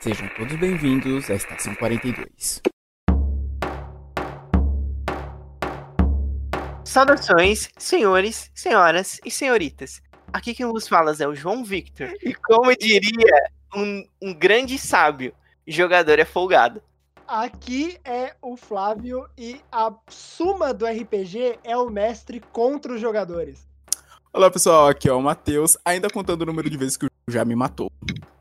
Sejam todos bem-vindos à Estação 42. Saudações, senhores, senhoras e senhoritas. Aqui quem vos fala é o João Victor. E como diria um, um grande sábio, jogador é folgado. Aqui é o Flávio e a suma do RPG é o mestre contra os jogadores. Olá pessoal, aqui é o Matheus, ainda contando o número de vezes que o já me matou.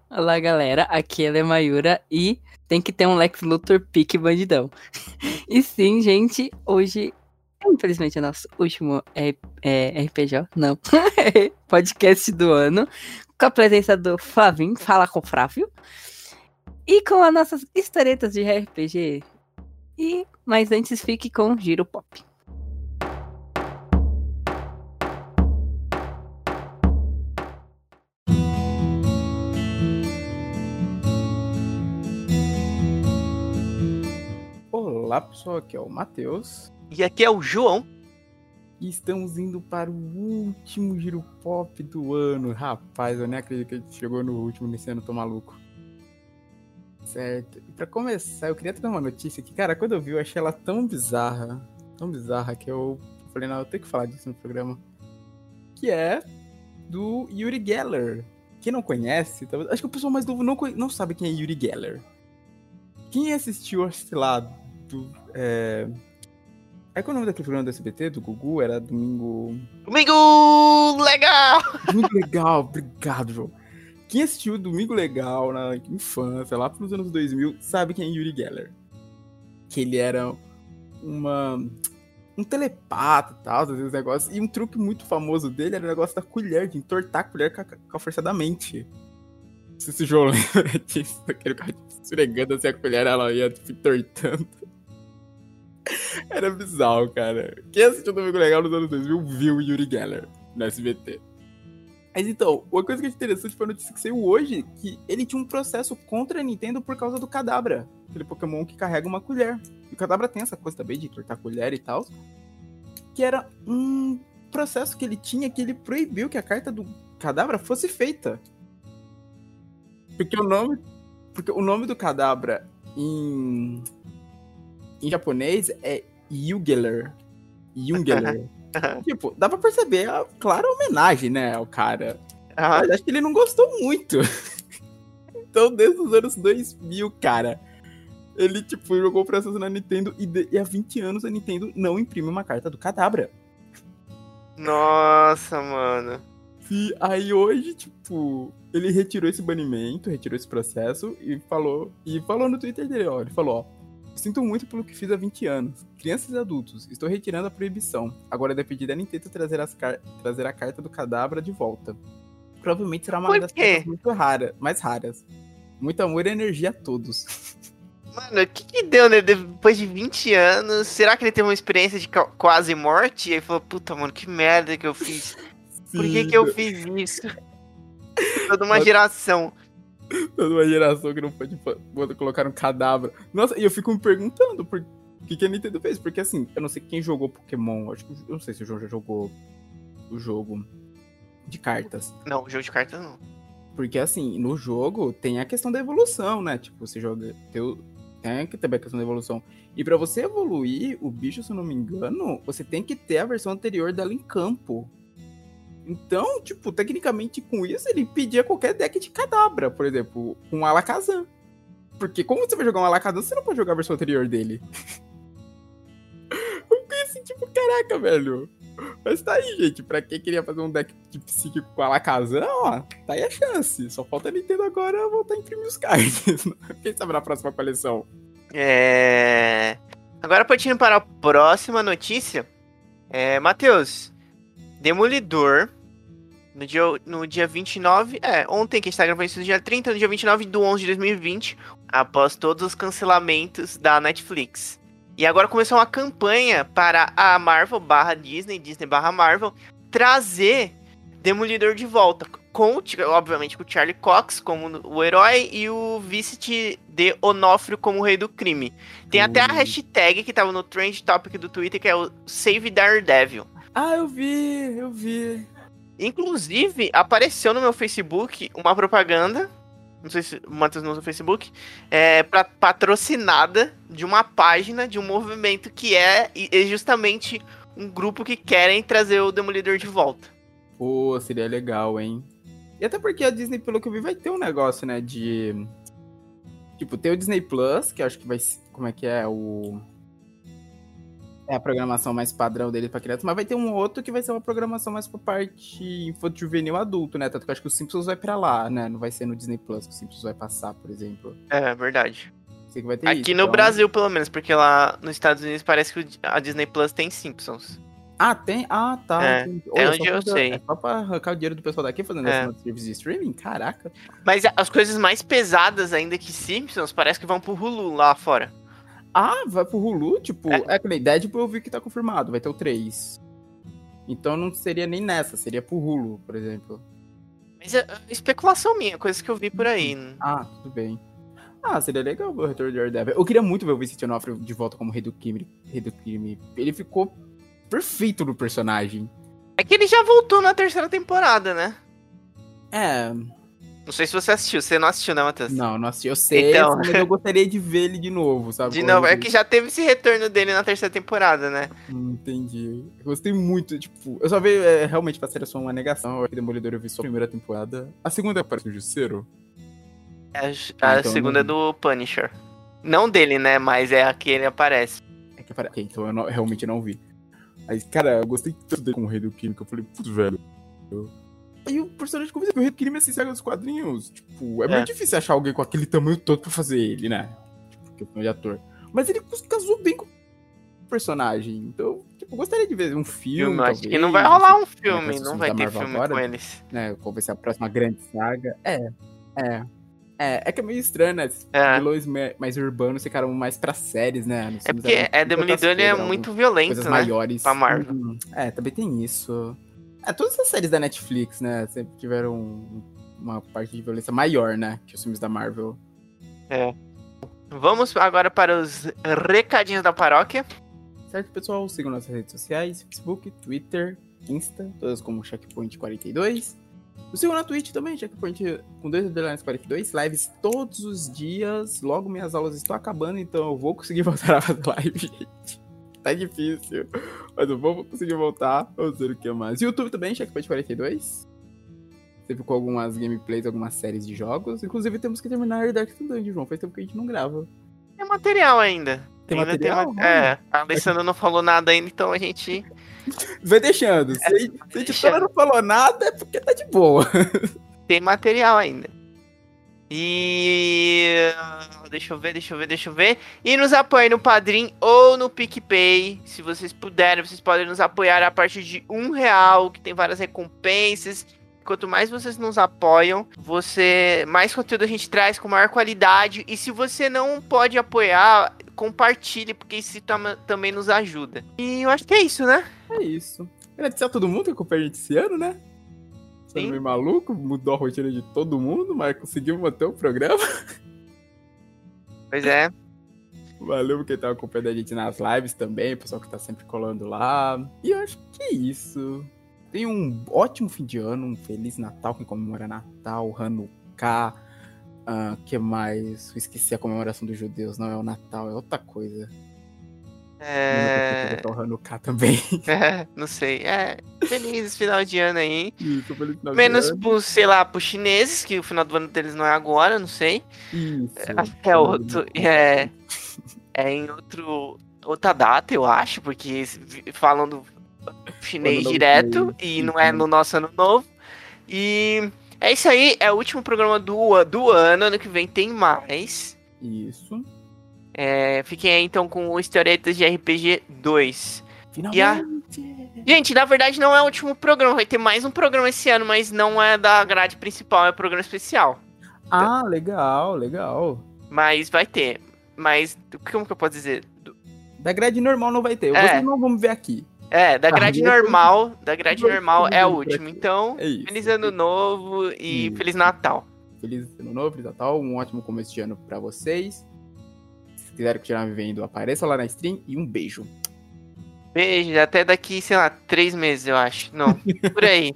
Olá galera, aqui é Mayura e tem que ter um Lex Luthor pique bandidão. e sim, gente, hoje, infelizmente, é nosso último é, é, RPG, não, podcast do ano, com a presença do Flavinho, fala com o Flávio, e com as nossas historietas de RPG. E, mas antes fique com Giro Pop. Olá pessoal, aqui é o Matheus. E aqui é o João. E estamos indo para o último giro pop do ano. Rapaz, eu nem acredito que a gente chegou no último nesse ano, tô maluco. Certo. E pra começar, eu queria trazer uma notícia que, cara, quando eu vi, eu achei ela tão bizarra, tão bizarra, que eu falei, não, eu tenho que falar disso no programa. Que é do Yuri Geller. Quem não conhece, talvez, acho que o pessoal mais novo não, não sabe quem é Yuri Geller. Quem assistiu, sei lá, do. É... É é o nome daquele programa do SBT, do Gugu? Era Domingo. Domingo Legal! Domingo Legal, obrigado, João. Quem assistiu Domingo Legal na infância, lá nos anos 2000, sabe quem é Yuri Geller. Que ele era uma um telepata e tal, esses negócios. E um truque muito famoso dele era o negócio da colher, de entortar a colher com a, com a força da mente. Não sei se o João lembra disso, aquele cara esfregando assim a colher, ela ia tipo, entortando. Era bizarro, cara. Quem assistiu Domingo Legal nos anos 2000 viu Yuri Geller no SBT. Mas então, uma coisa que é interessante foi a notícia que saiu hoje, que ele tinha um processo contra a Nintendo por causa do Kadabra, aquele Pokémon que carrega uma colher. E o Kadabra tem essa coisa também de cortar colher e tal, que era um processo que ele tinha que ele proibiu que a carta do Kadabra fosse feita. Porque o nome, porque o nome do Kadabra em em japonês é Yugeler. Yugeler. tipo, dá pra perceber a clara homenagem, né, ao cara. Ah. Mas acho que ele não gostou muito. então, desde os anos 2000, cara, ele, tipo, jogou processo na Nintendo e, de, e há 20 anos a Nintendo não imprime uma carta do Cadabra. Nossa, mano. E aí hoje, tipo, ele retirou esse banimento, retirou esse processo e falou, e falou no Twitter dele, ó, ele falou, ó, Sinto muito pelo que fiz há 20 anos. Crianças e adultos, estou retirando a proibição. Agora depende da Nintendo trazer, as trazer a carta do cadabra de volta. Provavelmente será uma das coisas muito rara, mais raras. Muito amor e energia a todos. Mano, o que, que deu, né? Depois de 20 anos, será que ele teve uma experiência de quase morte? E aí falou, puta, mano, que merda que eu fiz. Sim, Por que, que eu fiz isso? Toda uma geração. Toda uma geração que não pode, colocar um cadáver. Nossa, e eu fico me perguntando por que, que a Nintendo fez. Porque assim, eu não sei quem jogou Pokémon. Acho que eu não sei se o João já jogou o jogo de cartas. Não, o jogo de cartas não. Porque assim, no jogo tem a questão da evolução, né? Tipo, você joga. Tem que ter a questão da evolução. E para você evoluir o bicho, se eu não me engano, você tem que ter a versão anterior dela em campo. Então, tipo, tecnicamente com isso ele pedia qualquer deck de cadabra, por exemplo, com Alakazam. Porque como você vai jogar um Alakazam, você não pode jogar a versão anterior dele. Eu fiquei assim, tipo, caraca, velho. Mas tá aí, gente. Pra quem queria fazer um deck de psíquico com Alakazam, ó, tá aí a chance. Só falta a Nintendo agora voltar a imprimir os cards. Quem sabe na próxima coleção. É. Agora partindo para a próxima notícia. É, Matheus, Demolidor no dia, no dia 29, é, ontem que a gente tá gravando isso no dia 30, no dia 29 do 11 de 2020, após todos os cancelamentos da Netflix. E agora começou uma campanha para a Marvel barra Disney, Disney barra Marvel, trazer Demolidor de volta. Com, obviamente, com o Charlie Cox como o herói e o Vincent de Onofrio como o rei do crime. Tem até a hashtag que tava no trend topic do Twitter, que é o Save Daredevil. Ah, eu vi, eu vi. Inclusive, apareceu no meu Facebook uma propaganda não sei se o Matheus não usa o Facebook, é pra, patrocinada de uma página, de um movimento que é, é justamente um grupo que querem trazer o Demolidor de volta. Pô, seria legal, hein? E até porque a Disney, pelo que eu vi, vai ter um negócio, né, de... Tipo, tem o Disney Plus, que acho que vai... Como é que é? O... É a programação mais padrão dele pra criança, mas vai ter um outro que vai ser uma programação mais pra parte infantil juvenil adulto, né? Tanto que eu acho que o Simpsons vai pra lá, né? Não vai ser no Disney Plus que o Simpsons vai passar, por exemplo. É, verdade. Sei que vai ter Aqui isso, no então- Brasil, pelo menos, porque lá nos Estados Unidos parece que a Disney Plus tem Simpsons. Ah, tem? Ah, tá. É, é Olha, onde só eu pra- sei. É só pra arrancar o dinheiro do pessoal daqui fazendo É. esse serviço de streaming? Caraca. Mas as coisas mais pesadas ainda que Simpsons parece que vão pro Hulu lá fora. Ah, vai pro Hulu? Tipo, É. é, que nem Deadpool eu vi que tá confirmado, vai ter o 3. Então não seria nem nessa, seria pro Hulu, por exemplo. Mas é é especulação minha, coisas que eu vi por aí. Ah, tudo bem. Ah, seria legal ver o retorno de Daredevil. Eu queria muito ver o Vincent Onofre de volta como rei do crime. Rei do crime. Ele ficou perfeito no personagem. É que ele já voltou na terceira temporada, né? É, Não sei se você assistiu, você não assistiu, né, Matheus? não, não assisti. Eu sei, Então. mas eu gostaria de ver ele de novo, sabe? De novo, é que já teve esse retorno dele na terceira temporada, né? Hum, Entendi. Eu gostei muito, tipo, eu só vi é, realmente pra série só uma negação. O Demolidor eu vi só a primeira temporada. A segunda parece o Justiceiro. A, a então segunda é não do Punisher. Não dele, né? Mas é a que ele aparece. É que apare- ok, então eu não- realmente não vi. Aí, cara, eu gostei tanto dele como rei do que eu falei, putz, velho. eu- Aí o personagem convida que o crime é saga dos quadrinhos. Tipo, é, É. muito difícil achar alguém com aquele tamanho todo pra fazer ele, né? Tipo, questão de ator. Mas ele casou bem com o personagem. Então, tipo, eu gostaria de ver um filme. Eu acho que não vai rolar um vai filme, não vai ter Marvel filme agora? com eles. né? Qual vai ser a próxima grande saga. É, é. É, é que é meio estranho, né? É. vilões mais urbanos ficaram mais pra séries, né? É porque é Demolidor é muito violento, né? maiores. pra Marvel. Hum, É, também tem isso. É, todas as séries da Netflix, né? Sempre tiveram um- uma parte de violência maior, né? Que os filmes da Marvel. Vamos agora para os recadinhos da paróquia. Certo, pessoal? Sigam nossas redes sociais: Facebook, Twitter, Insta, todas como Checkpoint42. Nos sigam na Twitch também, Checkpoint com dois underlines 42. Lives todos os dias. Logo minhas aulas estão acabando, então eu vou conseguir voltar a fazer live, gente. Tá difícil. Mas eu vou conseguir voltar. Vamos ver o que mais. YouTube também, Checkpoint42. Sempre com algumas gameplays, algumas séries de jogos. Inclusive temos que terminar Dark Dungeon, João. Faz tempo que a gente não grava. Tem material ainda. Tem ainda material? ma- É, a Alessandra não falou nada ainda, então a gente. Vai deixando. Se, a- se a editora não falou nada, é porque tá de boa. Tem material ainda. E. Deixa eu ver, deixa eu ver, deixa eu ver. E nos apoiem no Padrim ou no PicPay. Se vocês puderem, vocês podem nos apoiar a partir de um real, que tem várias recompensas. Quanto mais vocês nos apoiam, você mais conteúdo a gente traz com maior qualidade. E se você não pode apoiar, compartilhe, porque isso tam- também nos ajuda. E eu acho que é isso, né? É isso. Agradecer a todo mundo que acompanha a gente esse ano, né? Sendo Sim. meio maluco, mudou a rotina de todo mundo, mas conseguimos manter o programa. Pois é. Valeu quem tá acompanhando a gente nas lives também, o pessoal que tá sempre colando lá. E eu acho que é isso. Tenha um ótimo fim de ano, um Feliz Natal, quem comemora Natal, Hanukkah. ah, que mais? Eu esqueci a comemoração dos judeus, não é o Natal, é outra coisa. É. É... Hanukkah também. É, não sei. É, feliz final de ano aí. Isso, Feliz Natal. Menos pro, sei lá, pros chineses, que o final do ano deles não é agora, não sei. Isso. Acho que é outro. É, é em outro, outra data, eu acho, porque vi- falam do chinês Ano direto e não é no nosso ano novo. E é isso aí, é o último programa do, do ano. Ano que vem tem mais. Isso. É, fiquem aí então com o Historietas de RPG 2. Finalmente. Gente, na verdade não é o último programa, vai ter mais um programa esse ano, mas não é da grade principal, é programa especial. Ah, legal, legal. Mas vai ter. Mas, como que eu posso dizer? Da grade normal não vai ter. É. Vocês não vamos ver aqui. É, da Ah, grade ter- normal, da grade normal é o último. Então, É feliz ano novo e Isso. feliz Natal. Feliz ano novo, feliz Natal. Um ótimo começo de ano pra vocês. Se quiserem continuar vivendo, apareça lá na stream. E um beijo. Beijo, até daqui, sei lá, três meses, eu acho. Não, por aí.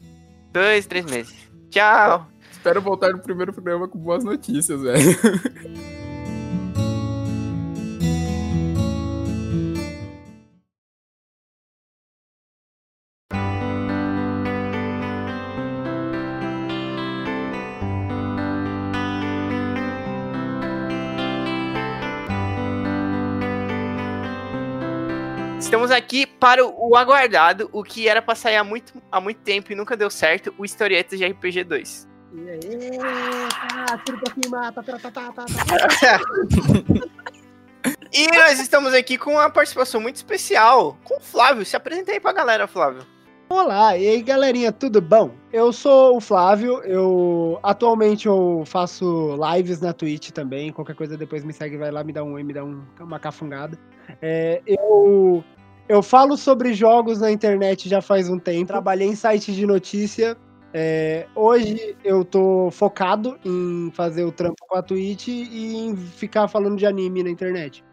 Dois, três meses. Tchau. Espero voltar no primeiro programa com boas notícias, velho. Estamos aqui para o aguardado, o que era pra sair há muito, há muito tempo e nunca deu certo, o Historietas de RPG 2. E aí, tá, tiro pra cima, tá, tá, tá, tá, tá, tá. E nós estamos aqui com uma participação muito especial com o Flávio. Se apresenta aí pra galera, Flávio. Olá, e aí galerinha, tudo bom? Eu sou o Flávio, eu atualmente eu faço lives na Twitch também, qualquer coisa depois me segue, vai lá, me dá um oi, me dá um, uma cafungada. É, eu, eu falo sobre jogos na internet já faz um tempo, trabalhei em site de notícia, é, hoje eu tô focado em fazer o trampo com a Twitch e em ficar falando de anime na internet.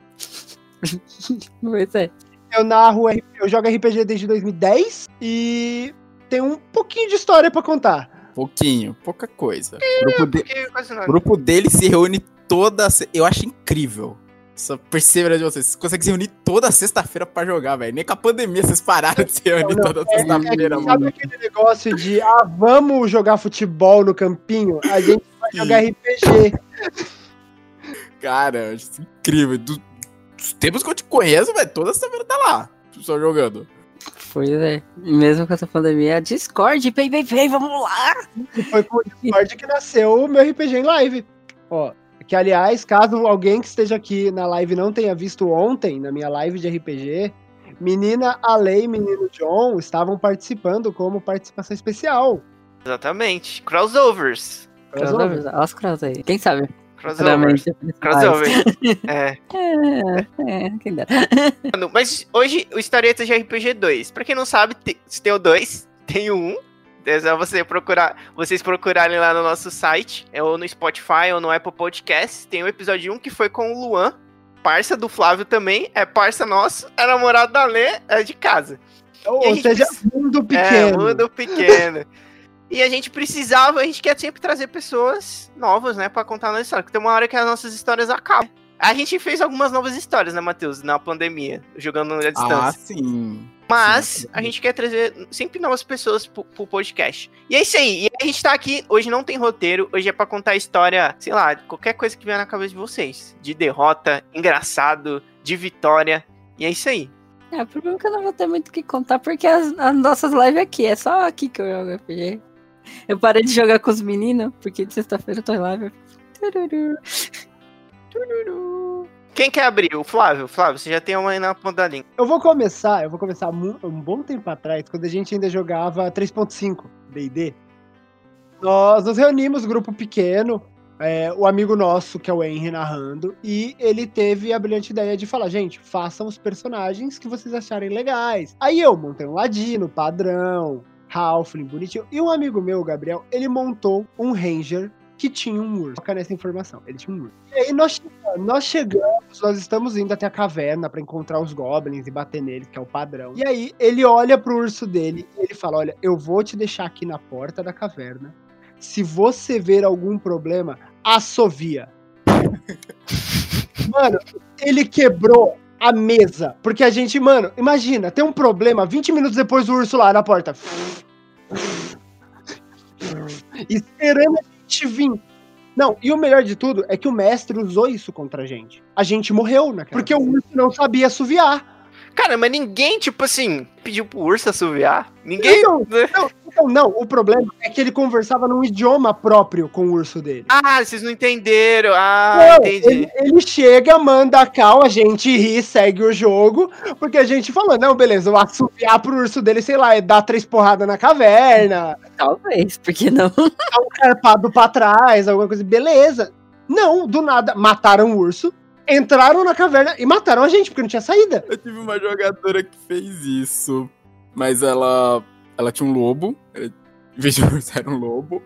Pois é. Eu narro, eu jogo RPG desde 2010 e tem um pouquinho de história pra contar. Pouquinho, pouca coisa. O grupo, de- grupo dele se reúne toda. Eu acho incrível. Essa perseverança de vocês. Vocês conseguem se reunir toda sexta-feira pra jogar, velho. Nem com a pandemia vocês pararam de se reunir Não, toda É, sexta-feira, sabe mano. aquele negócio de, ah, vamos jogar futebol no campinho? A gente vai jogar RPG. Cara, isso incrível. Do- Dos tempos que eu te conheço, velho, toda sexta-feira tá lá. Só jogando. Pois é. Mesmo com essa pandemia, Discord, vem, vem, vem, vamos lá! E foi com o Discord que nasceu o meu RPG em live. Ó, que aliás, caso alguém que esteja aqui na live não tenha visto ontem, na minha live de RPG, menina Ale e menino John estavam participando como participação especial. Exatamente. Crossovers. Crossovers, olha os cross aí. Quem sabe? Crossovers. Crossovers. é. É, é, quem dera. Mano, Mas hoje o Historietas de RPG 2. Pra quem não sabe, se tem o 2, tem o 1. É só você procurar, vocês procurarem lá no nosso site, é ou no Spotify ou no Apple Podcasts. Tem o episódio 1 que foi com o Luan, parça do Flávio também, é parça nosso, é namorado da Lê, é de casa. Ou, a gente seja, precisa- mundo É, pequeno. mundo pequeno. e a gente precisava, a gente quer sempre trazer pessoas novas, né, pra contar a nossa história. Porque tem uma hora que as nossas histórias acabam. A gente fez algumas novas histórias, né, Matheus, na pandemia, jogando à distância. Ah, sim. Mas Sim, a gente quer trazer sempre novas pessoas pro, pro podcast. E é isso aí. E a gente tá aqui, hoje não tem roteiro, hoje é pra contar a história, sei lá, qualquer coisa que vier na cabeça de vocês. De derrota, engraçado, de vitória. E é isso aí. É, o problema é que eu não vou ter muito o que contar, porque as, as nossas lives aqui, é só aqui que eu jogo RPG. Eu parei de jogar com os meninos, porque de sexta-feira eu tô em live. Tururu. Tururu. Quem quer abrir? O Flávio? Flávio, você já tem uma aí na ponta da língua. Eu vou começar, eu vou começar um bom tempo atrás, quando a gente ainda jogava 3.5 D&D. Nós nos reunimos, grupo pequeno, é, o amigo nosso, que é o Henry, narrando, e ele teve a brilhante ideia de falar, gente, façam os personagens que vocês acharem legais. Aí eu montei um ladino, padrão, Halfling, bonitinho, e um amigo meu, o Gabriel, ele montou um ranger que tinha um urso. Foca nessa informação, ele tinha um urso. E aí nós, chegamos- nós chegamos, nós estamos indo até a caverna pra encontrar os goblins e bater neles, que é o padrão. E aí ele olha pro urso dele e ele fala: Olha, eu vou te deixar aqui na porta da caverna. Se você ver algum problema, assovia. mano, ele quebrou a mesa. Porque a gente, mano, imagina, tem um problema, 20 minutos depois o urso lá na porta. Esperando a gente vir. Não, e o melhor de tudo é que o mestre usou isso contra a gente. A gente morreu naquela. Porque o urso não sabia assoviar. Cara, mas ninguém, tipo assim, pediu pro urso assoviar. Ninguém. Então, não, então, não, o problema é que ele conversava num idioma próprio com o urso dele. Ah, vocês não entenderam. Ah, Não, entendi. ele, ele chega, manda a cal, a gente ri, segue o jogo, porque a gente falou, não, beleza, eu assoviar pro urso dele, sei lá, é dar três porradas na caverna, Talvez, porque não? dar um carpado pra trás, alguma coisa, beleza. Não, do nada, mataram o urso, entraram na caverna e mataram a gente, porque não tinha saída. Eu tive uma jogadora que fez isso. Mas ela. Ela tinha um lobo. ela- Em vez de era um lobo.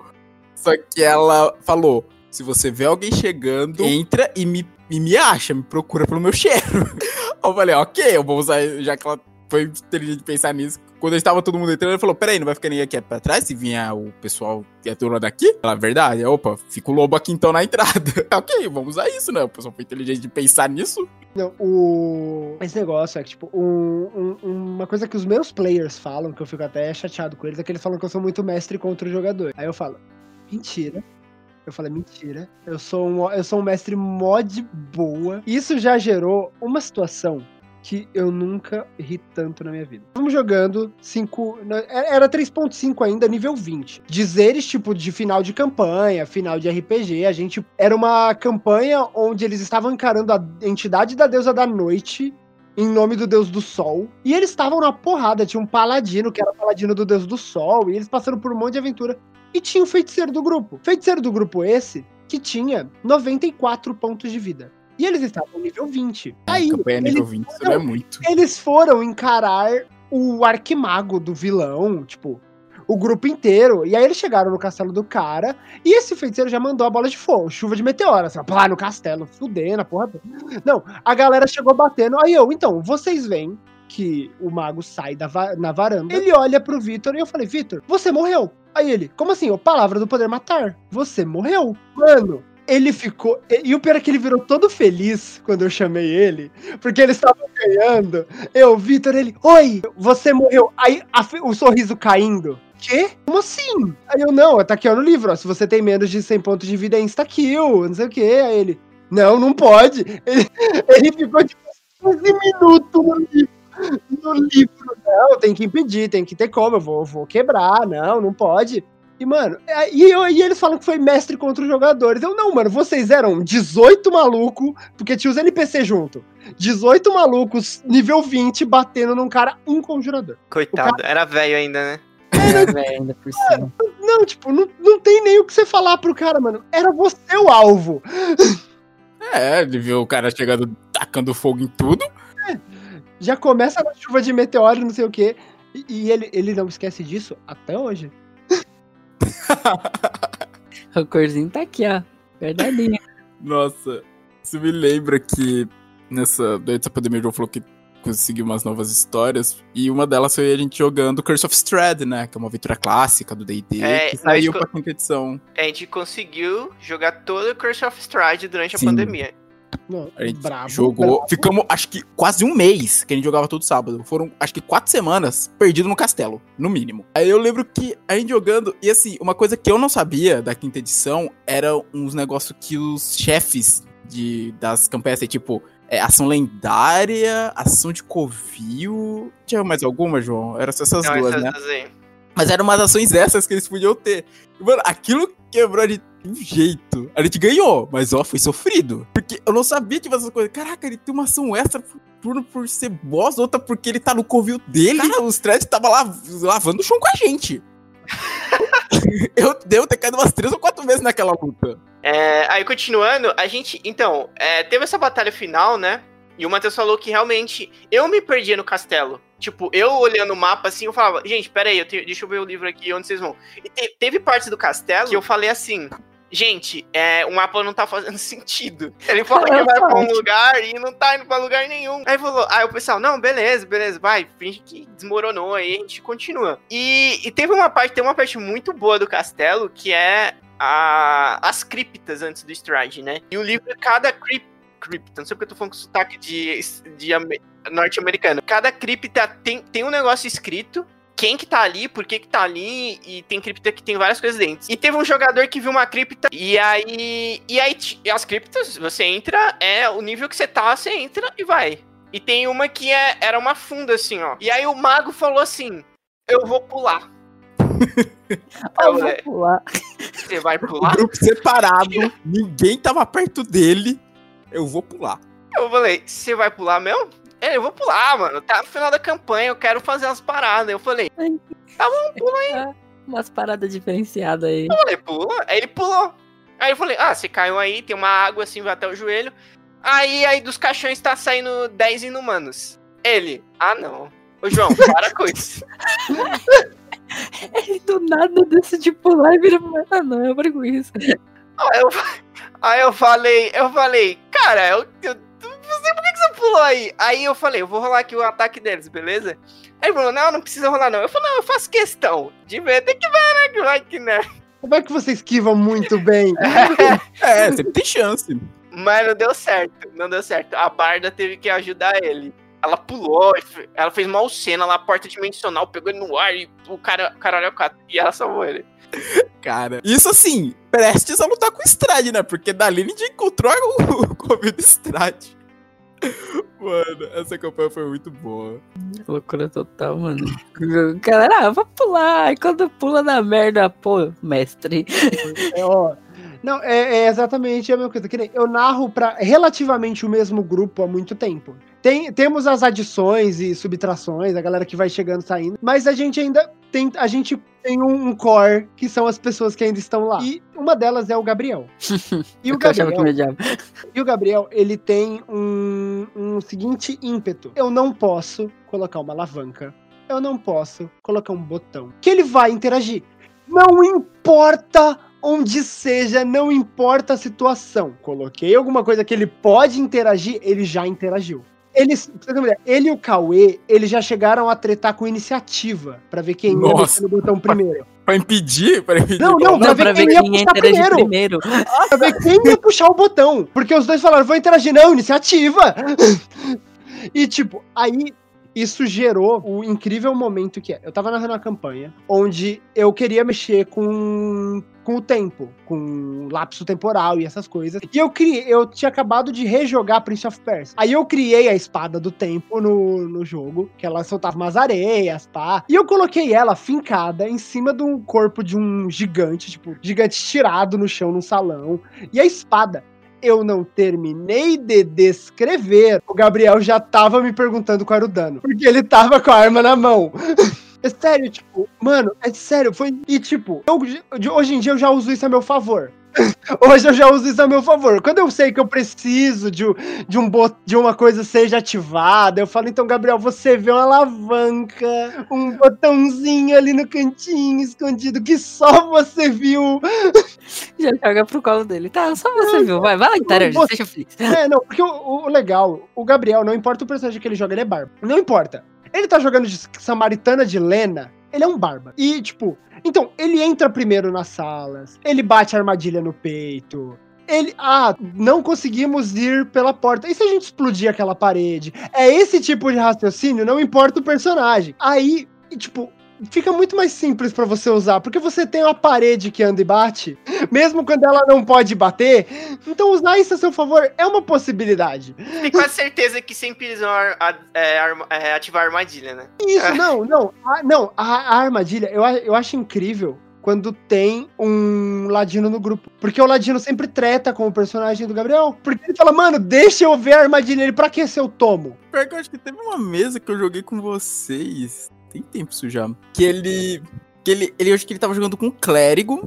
Só que ela falou: se você vê alguém chegando, entra e me, e me acha, me procura pelo meu cheiro. eu falei, ok, eu vou usar, já que ela foi inteligente pensar nisso, quando estava todo mundo entrando, ele falou: Peraí, não vai ficar ninguém aqui pra trás? Se vier o pessoal que é turma daqui? Fala a verdade. Opa, fica o lobo aqui então na entrada. ok, vamos usar isso, né? O pessoal foi inteligente de pensar nisso. Não, o... Esse negócio é que, tipo, um, um, uma coisa que os meus players falam, que eu fico até chateado com eles, é que eles falam que eu sou muito mestre contra o jogador. Aí eu falo, mentira. Eu falei, mentira. Eu sou um, eu sou um mestre mod boa. Isso já gerou uma situação que eu nunca ri tanto na minha vida. Estamos jogando 5. Era 3.5 ainda, nível 20. Dizeres, tipo, de final de campanha, final de RPG. A gente. Era uma campanha onde eles estavam encarando a entidade da deusa da noite. Em nome do deus do sol. E eles estavam na porrada. Tinha um paladino, que era paladino do deus do sol. E eles passando por um monte de aventura. E tinha o feiticeiro do grupo. Feiticeiro do grupo esse, que tinha 94 pontos de vida. E eles estavam nível 20. Aí, campanha eles, nível 20, isso não é muito. eles foram encarar o arquimago do vilão, tipo, o grupo inteiro. E aí eles chegaram no castelo do cara. E esse feiticeiro já mandou a bola de fogo, chuva de meteoro, assim, lá no castelo, fudendo a porra. Não, a galera chegou batendo. Aí eu, então, vocês veem que o mago sai da va- na varanda. Ele olha pro Vitor e eu falei: Vitor, você morreu. Aí ele, como assim? Palavra do poder matar. Você morreu. Mano, ele ficou. e- o pior é que ele virou todo feliz quando eu chamei ele, porque eles estavam ganhando. Eu, Vitor, ele, oi, você morreu. Aí a o sorriso caindo. Quê? Como assim? Aí eu, não, tá aqui ó, no livro, ó. Se você tem menos de 100 pontos de vida, é insta-kill, não sei o quê. Aí ele, não, não pode. Ele, ele ficou tipo 15 minutos no livro. No livro, não, tem que impedir, tem que ter como, eu vou, vou quebrar, não, não pode. E, mano, é, e, eu- e eles falam que foi mestre contra os jogadores. Eu, não, mano, vocês eram 18 malucos, porque tinha os NPC junto. 18 malucos, nível 20, batendo num cara, um conjurador. Coitado, era velho ainda, né? Velho, ainda por cima. Não, tipo, não, não tem nem o que você falar pro cara, mano. Era você o alvo. É, ele viu o cara chegando, tacando fogo em tudo. Já começa na chuva de meteoro, não sei o quê. E, e ele, ele não esquece disso até hoje. O corzinho tá aqui, ó. Verdadeinho. Nossa, isso me lembra que nessa, durante essa pandemia o João falou que conseguiu umas novas histórias. E uma delas foi a gente jogando Curse of Strahd, né? Que é uma aventura clássica do D&D, É, que saiu pra quinta edição. A gente conseguiu jogar todo o Curse of Stride durante a Sim. pandemia. Não, A gente brabo, jogou, brabo. ficamos acho que quase um mês que a gente jogava todo sábado. Foram acho que quatro semanas perdido no castelo, no mínimo. Aí eu lembro que a gente jogando, e assim, uma coisa que eu não sabia da quinta edição era uns negócios que os chefes de, das campanhas, tipo, é, ação lendária, ação de covil. Tinha mais alguma, João? Eram só essas Não, duas, essas né? aí. Mas eram umas ações dessas que eles podiam ter. Mano, aquilo quebrou de um jeito. A gente ganhou, mas ó, foi sofrido. Porque eu não sabia que essas coisas. Caraca, ele tem uma ação extra por turno por ser boss, outra porque ele tá no covil dele. Cara, os threads tava lá lavando o chão com a gente. eu devo ter caído umas três ou quatro vezes naquela luta. É, aí, continuando, a gente. Então, é, teve essa batalha final, né? E o Matheus falou que realmente eu me perdia no castelo. Tipo, eu olhando o mapa assim, eu falava, gente, pera aí, eu tenho- deixa eu ver o livro aqui, onde vocês vão. E te- teve partes do castelo que eu falei assim. Gente, é, o mapa não tá fazendo sentido. Ele fala que vai pra um lugar e não tá indo pra lugar nenhum. Aí falou, aí o pessoal, não, beleza, beleza, vai, finge que desmoronou, aí a gente continua. E, e teve uma parte, tem uma parte muito boa do castelo que é a- as criptas antes do Stride, né? E o livro, cada crip, cripta, não sei porque eu tô falando com sotaque de, de ame- norte-americano. Cada cripta tem, tem um negócio escrito. Quem que tá ali, por que que tá ali, e tem cripta que tem várias coisas dentro. E teve um jogador que viu uma cripta, e aí. E aí, e as criptas, você entra, é o nível que você tá, você entra e vai. E tem uma que é, era uma funda, assim, ó. E aí o mago falou assim: Eu vou pular. Eu, vou pular. Você vai O pular? grupo separado, ninguém tava perto dele. Eu vou pular. Eu falei, você vai pular mesmo? Ele, eu vou pular, mano. Tá no final da campanha, eu quero fazer as paradas. Eu falei, Umas paradas diferenciadas aí. eu falei, pula. Aí ele pulou. Aí eu falei, ah, você caiu aí, tem uma água assim, vai até o joelho. Aí, aí dos caixões tá saindo 10 inumanos. Ele, ah não. Ô João, para com isso. Ele do nada decide pular e vira. Ah, não, eu brigo com isso. Aí eu, aí eu falei, eu falei, cara, eu, eu, você, por que que você pulou? pulou aí. Aí eu falei, eu vou rolar aqui o ataque deles, beleza? Aí ele falou, não, não precisa rolar não. Eu falei, não, eu faço questão de ver, tem que ver, né, que vai que né. Como é que você esquiva muito bem? É, sempre tem chance. Mas não deu certo, não deu certo. A Barda teve que ajudar ele. Ela pulou, ela fez mal cena lá, porta dimensional, pegou ele no ar e o cara, o cara, e ela salvou ele. Cara, isso assim, prestes a lutar com o Strade, né? Porque dali ninguém encontrou o, Covid Strade. Mano, essa campanha foi muito boa. Loucura total, mano. Galera, ah, vou pular. E quando pula na merda, pô, mestre. É, ó, não, é, é exatamente a mesma coisa. Que nem eu narro para relativamente o mesmo grupo há muito tempo. Tem, temos as adições e subtrações, a galera que vai chegando saindo, mas a gente ainda tem, a gente tem um, um core que são as pessoas que ainda estão lá. E uma delas é o Gabriel. E o Gabriel, e o Gabriel, ele tem um, um seguinte ímpeto. Eu não posso colocar uma alavanca. Eu não posso colocar um botão. Que ele vai interagir. Não importa onde seja, não importa a situação. Coloquei alguma coisa que ele pode interagir, ele já interagiu. Eles, pra ele e o Cauê, eles já chegaram a tretar com iniciativa pra ver quem ia Nossa. mexer no botão primeiro. Pra impedir, pra impedir. Não, não, Não, pra ver ia quem ia puxar interagir primeiro. primeiro. Pra ver quem ia puxar o botão. Porque os dois falaram, vou interagir, não, iniciativa. E, tipo, aí isso gerou o incrível momento que é. Eu tava narrando uma campanha onde eu queria mexer com, com o tempo, com lapso temporal e essas coisas. E eu criei, eu tinha acabado de rejogar Prince of Persia. Aí eu criei a espada do tempo no, no jogo, que ela soltava umas areias, pá. E eu coloquei ela fincada em cima de um corpo de um gigante, tipo, gigante tirado no chão num salão. E a espada eu não terminei de descrever, o Gabriel já tava me perguntando qual era o dano. Porque ele tava com a arma na mão. É sério, tipo, mano, é sério, foi. E tipo, eu, hoje em dia eu já uso isso a meu favor. Hoje eu já uso isso a meu favor. Quando eu sei que eu preciso de, um- de, um bot, de uma coisa seja ativada, eu falo, então, Gabriel, você vê uma alavanca, um botãozinho ali no cantinho escondido que só você viu. Já joga pro colo dele. Tá, só você viu. Vai, vai lá, interior, Você- seja feliz. É, não, porque o, o legal, o Gabriel, não importa o personagem que ele joga, ele é barba. Não importa. Ele tá jogando de Samaritana de Lena, ele é um barba. E, tipo, então, ele entra primeiro nas salas, ele bate a armadilha no peito. Ele. Ah, não conseguimos ir pela porta. E se a gente explodir aquela parede? É esse tipo de raciocínio, não importa o personagem. Aí, tipo. Fica muito mais simples pra você usar, porque você tem uma parede que anda e bate, mesmo quando ela não pode bater. Então usar isso a seu favor é uma possibilidade. Tem quase certeza que sempre eles vão ar- é, é, ativar a armadilha, né? Isso, não, não. A, não, a, a armadilha, eu, eu acho incrível quando tem um ladino no grupo. Porque o ladino sempre treta com o personagem do Gabriel. Porque ele fala, mano, deixa eu ver a armadilha. Ele, pra que se eu tomo? Pior que eu acho que teve uma mesa que eu joguei com vocês. Tem tempo isso já. Que ele. Que ele, ele eu acho que ele tava jogando com um clérigo.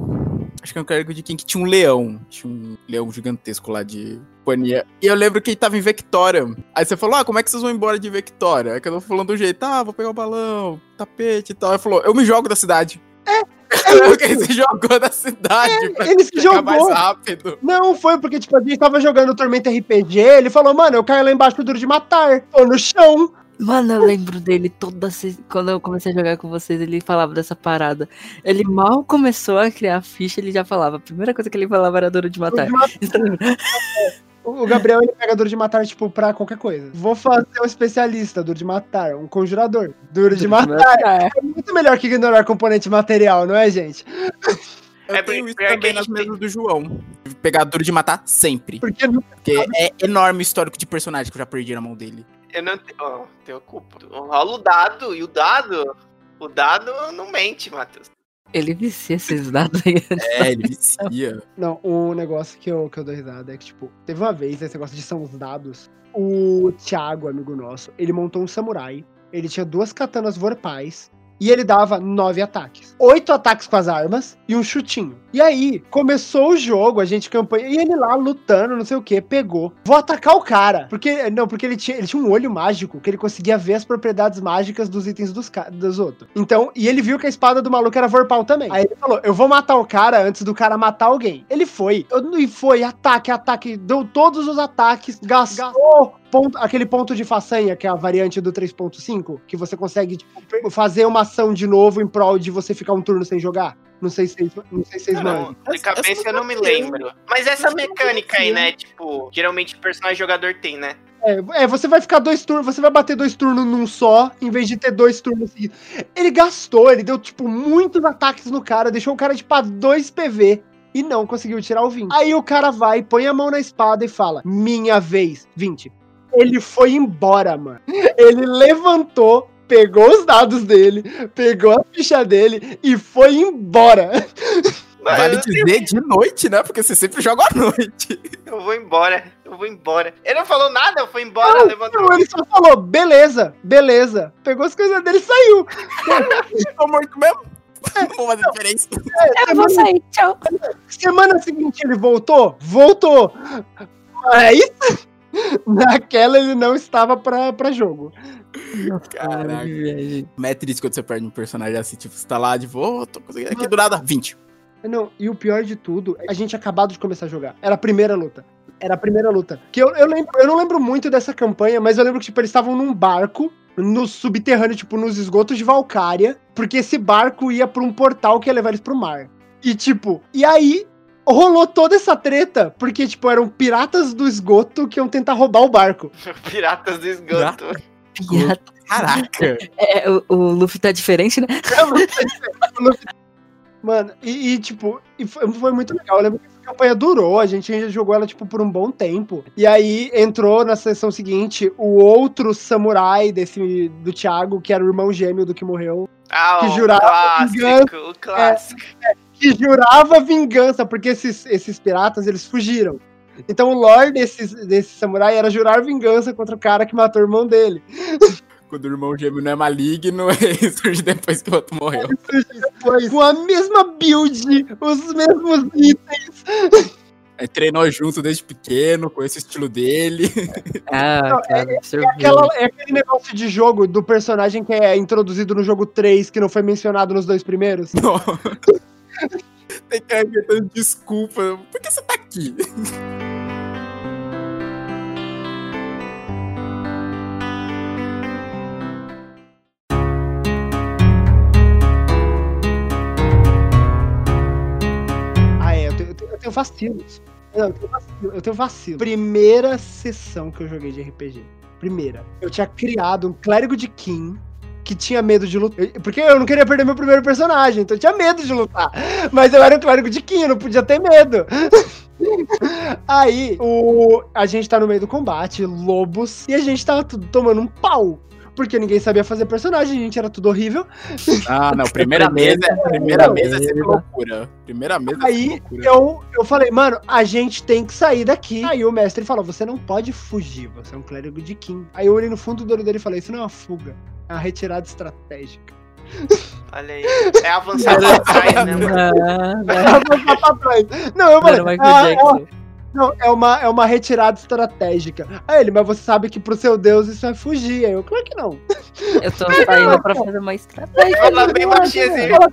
Acho que é um clérigo de quem que tinha um leão. Tinha um leão gigantesco lá de companhia. E eu lembro que ele tava em Vectória. Aí você falou, ah, como é que vocês vão embora de Vectória? Aí cada um falando do jeito, ah, vou pegar o balão, tapete e tal. Aí falou, eu me jogo da cidade. É Porque ele se jogou da cidade pra Ele se chegar mais jogou. rápido. Não, foi porque, tipo, a gente tava jogando Tormenta RPG. Ele falou, mano, eu caio lá embaixo pro duro de matar. Tô no chão. Mano, eu lembro dele toda quando eu comecei a jogar com vocês, ele falava dessa parada. Ele mal começou a criar a ficha, ele já falava. A primeira coisa que ele falava era duro de matar. O Gabriel, ele pega duro de matar, tipo, pra qualquer coisa. Vou fazer um especialista, duro de matar. Um conjurador, duro de matar. É muito melhor que ignorar componente material, não é, gente? Eu É tenho isso a também nas tem- mesas do João. Pegar duro de matar sempre. Porque não Porque é enorme o histórico de personagem que eu já perdi na mão dele. Eu não ó, tenho culpa. Rola o dado, e o dado. O dado não mente, Matheus. Ele vicia esses dados aí. É, ele vicia. Não, um negócio que eu, que eu dou risada é que, tipo, teve uma vez, esse negócio de são os dados, o Thiago, amigo nosso, ele montou um samurai, ele tinha duas katanas vorpais, E ele dava nove ataques. Oito ataques com as armas e um chutinho. E aí, começou o jogo, a gente campanha. E ele lá lutando, não sei o que, pegou. Vou atacar o cara. Porque. Não, porque ele tinha, ele tinha um olho mágico que ele conseguia ver as propriedades mágicas dos itens dos, dos outros. Então, e ele viu que a espada do maluco era vorpal também. Aí ele falou: Eu vou matar o cara antes do cara matar alguém. Ele foi. E foi, ataque, ataque, deu todos os ataques, gastou ponto- aquele ponto de façanha, que é a variante do 3.5, que você consegue tipo, fazer uma ação de novo em prol de você ficar um turno sem jogar. Não sei se vocês, não sei se de cabeça eu não me lembro. Mas essa mecânica aí, né? Tipo, geralmente o personagem jogador tem, né? É, é, você vai ficar dois turnos, você vai bater dois turnos num só, em vez de ter dois turnos seguidos. Ele gastou, ele deu, tipo, muitos ataques no cara, deixou o cara, tipo, a 2 PV. E não conseguiu tirar o 20. Aí o cara vai, põe a mão na espada e fala: Minha vez, 20. Ele foi embora, mano. Ele levantou, pegou os dados dele, pegou a ficha dele e foi embora. Mas Vale eu, dizer de noite, né? Porque você sempre joga à noite. eu vou embora, eu vou embora. Ele não falou nada, foi embora, levantou. Não, ele só falou: Beleza, beleza. Pegou as coisas dele e saiu. Tô morto mesmo. Não vou fazer diferença. Eu vou sair, tchau. Semana seguinte ele voltou? Voltou. Mas naquela ele não estava pra, pra jogo. Caraca. Mas é quando você perde um personagem assim, tipo, você tá lá de tô conseguindo aqui do nada, 20. Não, e o pior de tudo, a gente tinha acabado de começar a jogar. Era a primeira luta. Era a primeira luta. Que eu, eu, lembro, eu não lembro muito dessa campanha, mas eu lembro que tipo, eles estavam num barco no subterrâneo, tipo, nos esgotos de Valcária, porque esse barco ia pra um portal que ia levar eles pro mar. E tipo, e aí rolou toda essa treta, porque, tipo, eram piratas do esgoto que iam tentar roubar o barco. Piratas do esgoto. Piada. Caraca. É, o, o Luffy tá diferente, né? Mano, e, e, tipo, e foi, foi muito legal. Eu lembro que essa campanha durou, a gente ainda jogou ela, tipo, por um bom tempo. E aí entrou na sessão seguinte o outro samurai desse do Thiago, que era o irmão gêmeo do que morreu, Ah, Que o jurava clássico, o clássico. Que jurava vingança, porque esses, esses piratas, eles fugiram. Então o lore desses, desse samurai era jurar vingança contra o cara que matou o irmão dele. Quando o irmão gêmeo não é maligno, ele surge depois que o outro morreu. Depois, com a mesma build, os mesmos itens. Aí treinou junto desde pequeno, com esse estilo dele. Ah, Não, cara, absorveu. Aquela, é aquele negócio de jogo do personagem que é introduzido no jogo 3, que não foi mencionado nos dois primeiros. Não. Tem cara inventando desculpa. Por que você tá aqui? Ah, é, eu tenho, eu tenho, eu tenho vacilos. Não, eu tenho vacilo, eu tenho vacilo. Primeira sessão que eu joguei de RPG. Primeira. Eu tinha criado um clérigo de Kim que tinha medo de lutar. Porque eu não queria perder meu primeiro personagem, então eu tinha medo de lutar. Mas eu era um clérigo de eu não podia ter medo. Aí, o... a gente tá no meio do combate, lobos, e a gente tudo tomando um pau. Porque ninguém sabia fazer personagem, a gente era tudo horrível. Ah, não. Primeira mesa, primeira mesa é sempre loucura. Primeira mesa é Aí sempre loucura. eu, eu falei, mano, a gente tem que sair daqui. Aí o mestre falou: você não pode fugir, você é um clérigo de Kim. Aí eu olhei no fundo do olho dele e falei: isso não é uma fuga, é uma retirada estratégica. Olha aí. É avançar pra trás, né, mano? Ela foi pra trás. Não, eu falei, Mano, Michael "Ah, Jackson. Não, é uma, é uma retirada estratégica. Aí ele, mas você sabe que pro seu Deus isso é fugir. Aí eu, claro que não. Eu tô saindo pra fazer uma estratégia. Fala bem baixinho assim. Fala,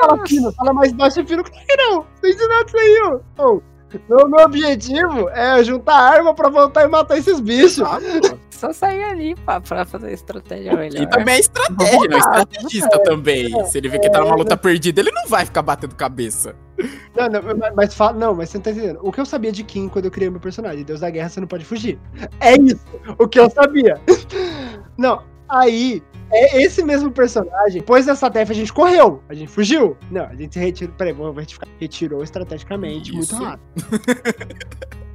fala fino, fala mais baixo e fino, claro que não. Não ensinado isso aí, ó. Ô, Meu, meu objetivo é juntar arma pra voltar e matar esses bichos. Ah. Só sair ali pra, pra fazer estratégia E melhor. também é estratégia, não é estrategista também. Se ele vê que tá numa luta perdida, ele não vai ficar batendo cabeça. Não, não, mas, mas fala, não, mas você não tá entendendo. O que eu sabia de Kim quando eu criei meu personagem? Deus da guerra, você não pode fugir. É isso, o que eu sabia. Não, aí, é esse mesmo personagem. Depois dessa tarefa, a gente correu. A gente fugiu. Não, a gente retirou. Peraí, vou retificar. Retirou estrategicamente, Isso. muito rápido.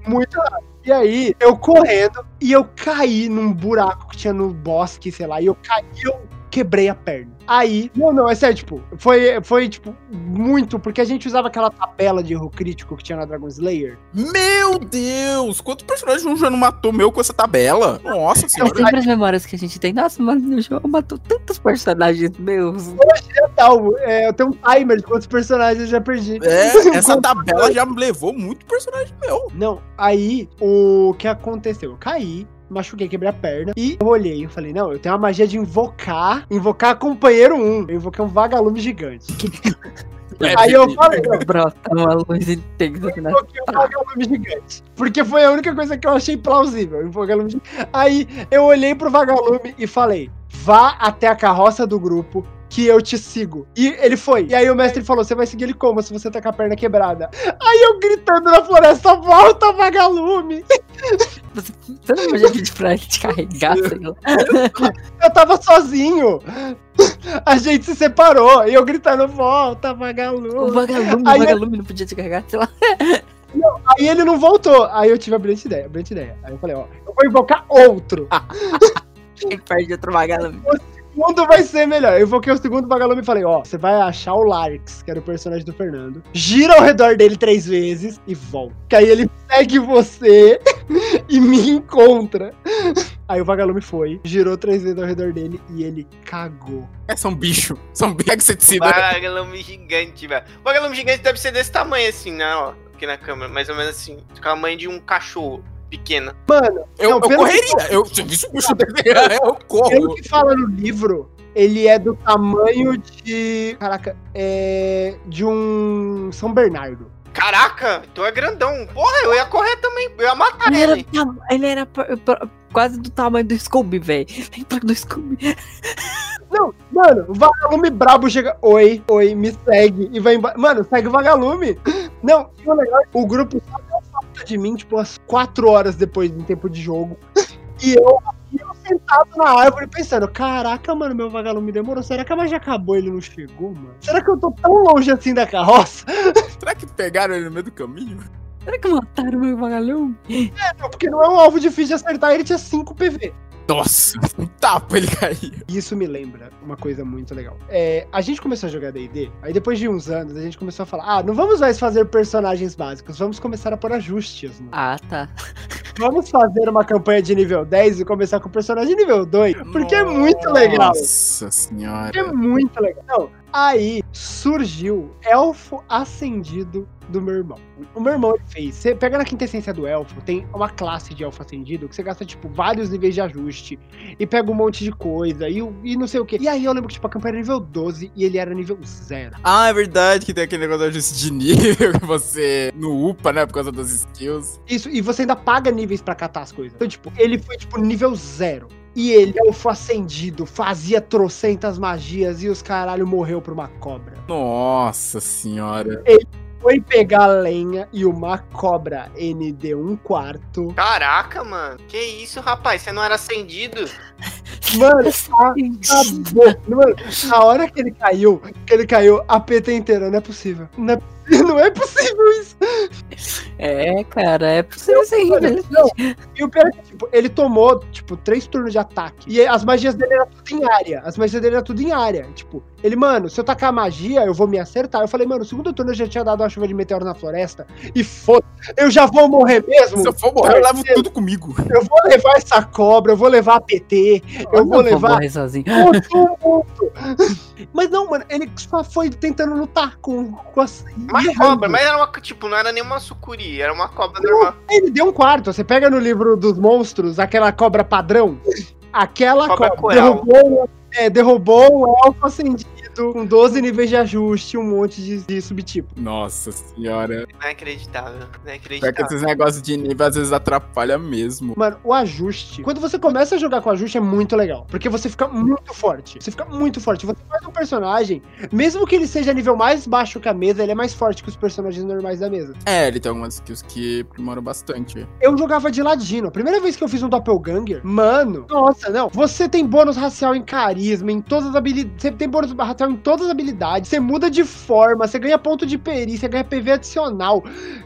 muito rápido. E aí, eu correndo e eu caí num buraco que tinha no bosque, sei lá, e eu caí, eu quebrei a perna. Aí, não, não, é sério, tipo, foi, foi, tipo, muito, porque a gente usava aquela tabela de erro crítico que tinha na Dragon Slayer. Meu Deus! Quantos personagens um já não matou meu com essa tabela? Nossa É senhora. sempre as memórias que a gente tem. Nossa, mano, o jogo matou tantos personagens meus. Tal, é, eu tenho um timer de quantos personagens eu já perdi. É, essa tabela já levou muito personagem meu. Não, aí, o que aconteceu? Eu caí, machuquei, quebrei a perna. E eu olhei, eu falei, não, eu tenho uma magia de invocar, invocar companheiro 1. Eu invoquei um vagalume gigante. É, Aí eu falei, não, Brota uma luz intensa aqui na invoquei um vagalume gigante. Porque foi a única coisa que eu achei plausível. um vagalume gigante. Aí eu olhei pro vagalume e falei: vá até a carroça do grupo. Que eu te sigo. E ele foi. E aí o mestre falou: você vai seguir ele como? Se você tá com a perna quebrada. Aí eu gritando na floresta: volta, vagalume! Você, você não podia pedir pra ele te carregar, lá. Eu tava sozinho. A gente se separou. E eu gritando: volta, O vagalume! vagalume, Aí o eu- vagalume não podia te carregar, sei lá. Aí ele não voltou. Aí eu tive a brilhante ideia, a brilhante ideia. Aí eu falei: ó, eu vou invocar outro. Quem perde outro vagalume. O segundo vai ser melhor. Eu invoquei o segundo vagalume e falei, ó, você vai achar o Larks, que era o personagem do Fernando, gira ao redor dele três vezes e volta. Que aí ele segue você e me encontra. Aí o vagalume foi, girou três vezes ao redor dele e ele cagou. É, são bicho. São bicho que você decide. Vagalume gigante, velho. Vagalume gigante deve ser desse tamanho assim, né? Ó, aqui na câmera. Mais ou menos assim. Do tamanho de um cachorro pequeno. Mano, Eu, Não, eu pelo correria. Eu, se eu visse o bicho desenhar, eu pelo corro. que fala no livro, ele é do tamanho de. Caraca, é. De um São Bernardo. Caraca, então é grandão. Porra, eu ia correr também. Eu ia matar Ele era, ele. tam- ele era pra- pra- quase do tamanho do Scooby, velho. Lembra do Scooby? Não, mano, o vagalume brabo chega. Oi, oi, me segue. E vai embora. Mano, segue o vagalume. Não, o legal, é que o grupo só falta de mim, tipo, umas 4 horas depois do tempo de jogo. E eu, eu sentado na árvore pensando: caraca, mano, meu vagalume demorou. Será que a magia acabou e ele não chegou, mano? Será que eu tô tão longe assim da carroça? Será que pegaram ele no meio do caminho? Será que mataram meu vagalume? Não, porque não é um alvo difícil de acertar, ele tinha 5 PV. Nossa, um tapa ele caiu. Isso me lembra uma coisa muito legal. É, a gente começou a jogar D&D, aí depois de uns anos a gente começou a falar, ah, não vamos mais fazer personagens básicos, vamos começar a pôr ajustes. Né? Ah, tá. Vamos fazer uma campanha de nível 10 e começar com personagem nível 2, porque é muito legal. Nossa senhora. É muito legal. Não, aí surgiu Elfo Ascendido do meu irmão. O meu irmão ele fez. Você pega na quintessência do elfo, tem uma classe de elfo acendido que você gasta, tipo, vários níveis de ajuste e pega um monte de coisa e, e não sei o que. E aí eu lembro que, tipo, a campanha era nível 12 e ele era nível 0. Ah, é verdade que tem aquele negócio de ajuste de nível que você não upa, né? Por causa das skills. Isso, e você ainda paga níveis pra catar as coisas. Então, tipo, ele foi, tipo, nível 0. E ele, elfo acendido, fazia trocentas magias e os caralho morreu pra uma cobra. Nossa senhora. Foi pegar lenha e uma cobra ND um quarto. Caraca, mano. Que isso, rapaz? Você não era acendido? Mano, acabou. Mano, na hora que ele caiu, que ele caiu a PT inteira, não é possível. Não é, não é possível isso. É, cara, é possível infelizmente. não. E o pior é que, tipo, ele tomou, tipo, três turnos de ataque. E as magias dele eram tudo em área. As magias dele eram tudo em área. Tipo, ele, mano, se eu tacar magia, eu vou me acertar. Eu falei, mano, no segundo turno eu já tinha dado uma chuva de meteoro na floresta. E foda eu já vou morrer mesmo. Se eu for morrer, eu levo tudo comigo. Eu vou levar essa cobra, eu vou levar a PT, eu vou levar morrer sozinho. todo mundo. Mas não, mano, ele só foi tentando lutar com, com as. Mas errando. cobra, mas era uma, tipo, não era nenhuma sucuri, era uma cobra normal. Ele deu um quarto. Você pega no livro dos monstros aquela cobra padrão. Aquela Cobra cobra, derrubou, é, derrubou um elfo acendido com 12 níveis de ajuste, um monte de, de subtipo. Nossa senhora. Não é acreditável, não é Pior que acreditável. esses negócios de nível às vezes atrapalha mesmo. Mano, o ajuste. Quando você começa a jogar com ajuste é muito legal. Porque você fica muito forte. Você fica muito forte. Você faz um personagem, mesmo que ele seja nível mais baixo que a mesa, ele é mais forte que os personagens normais da mesa. É, ele tem algumas skills que aprimoram bastante. Eu jogava de ladino. A primeira vez que eu fiz um doppelganger, mano, nossa, não. Você tem bônus racial em carisma, em todas as habilidades. Você tem bônus racial em todas as habilidades. Você muda de forma, você ganha ponto de perícia, ganha PV adicional,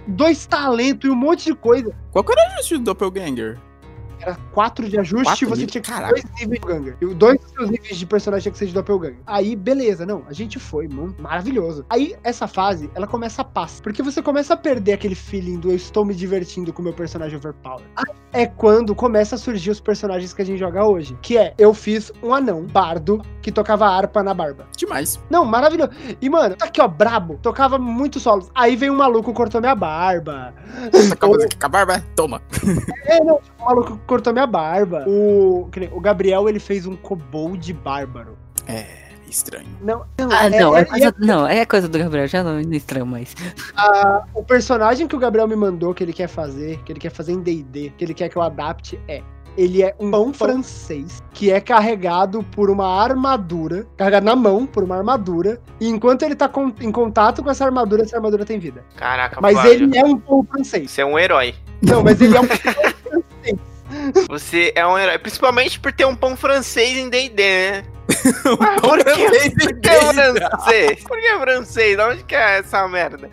dois talentos e um monte de coisa. Qual que era o do Doppelganger? Era 4 de ajuste Quatro e você níveis? tinha que Caraca. dois níveis de. E dois dos seus níveis de personagem tinha que ser de doppelganger. Aí, beleza, não. A gente foi, mano, maravilhoso. Aí, essa fase, ela começa a passar. Porque você começa a perder aquele feeling do eu estou me divertindo com o meu personagem overpower. Aí é quando começa a surgir os personagens que a gente joga hoje. Que é, eu fiz um anão, bardo, que tocava harpa na barba. Demais. Não, maravilhoso. E, mano, tá aqui, ó, brabo. Tocava muito solos. Aí veio um maluco, cortou minha barba. Acabou aqui com a barba? Toma. É, não, tipo, o maluco cortou minha barba. O, o Gabriel, ele fez um kobold bárbaro. É, estranho. Não, não, Ah, não, é- é coisa, não, é coisa do Gabriel, já não me estranho mais. a- o personagem que o Gabriel me mandou, que ele quer fazer, que ele quer fazer em D&D, que ele quer que eu adapte, é... Ele é um pão francês que é carregado por uma armadura, carregado na mão por uma armadura, e enquanto ele tá com- em contato com essa armadura, essa armadura tem vida. Caraca, Mas ele é um pão francês. Você é um herói. Não, mas ele é um Você é um herói. Principalmente por ter um pão francês em D&D, né? Ah, Pão por que, francês por em que é D&D? francês? Por que francês? De onde que é essa merda?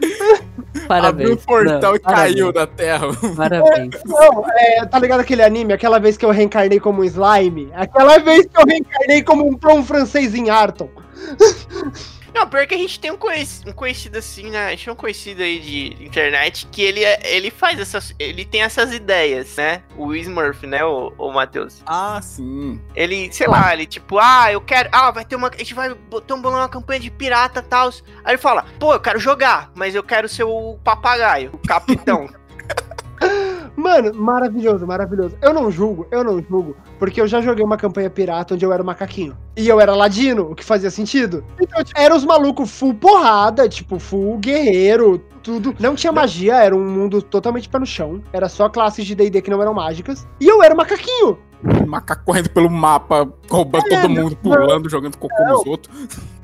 Abriu Parabéns. o portal não, e caiu parabéns, da terra. Parabéns. Não, é, tá ligado aquele anime? Aquela vez que eu reencarnei como um slime? Aquela vez que eu reencarnei como um pão francês em Arton. Não, pior que a gente tem um, conhec- um conhecido assim, né? A gente tem um conhecido aí de internet que ele, é- ele faz essas. Ele tem essas ideias, né? O Smurf, né, o, o Matheus? Ah, sim. Ele, sei lá, ele tipo, ah, eu quero. Ah, vai ter uma. A gente vai botar um uma campanha de pirata e tal. Aí ele fala, pô, eu quero jogar, mas eu quero ser o papagaio, o capitão. Mano, maravilhoso, maravilhoso. Eu não julgo, eu não julgo, porque eu já joguei uma campanha pirata onde eu era macaquinho. E eu era ladino, o que fazia sentido. Então, tipo, era os malucos full porrada, tipo, full guerreiro, tudo. Não tinha magia, era um mundo totalmente pé no chão. Era só classes de D&D que não eram mágicas. E eu era macaquinho. Macaco correndo pelo mapa, roubando todo mundo, pulando, jogando cocô nos outros.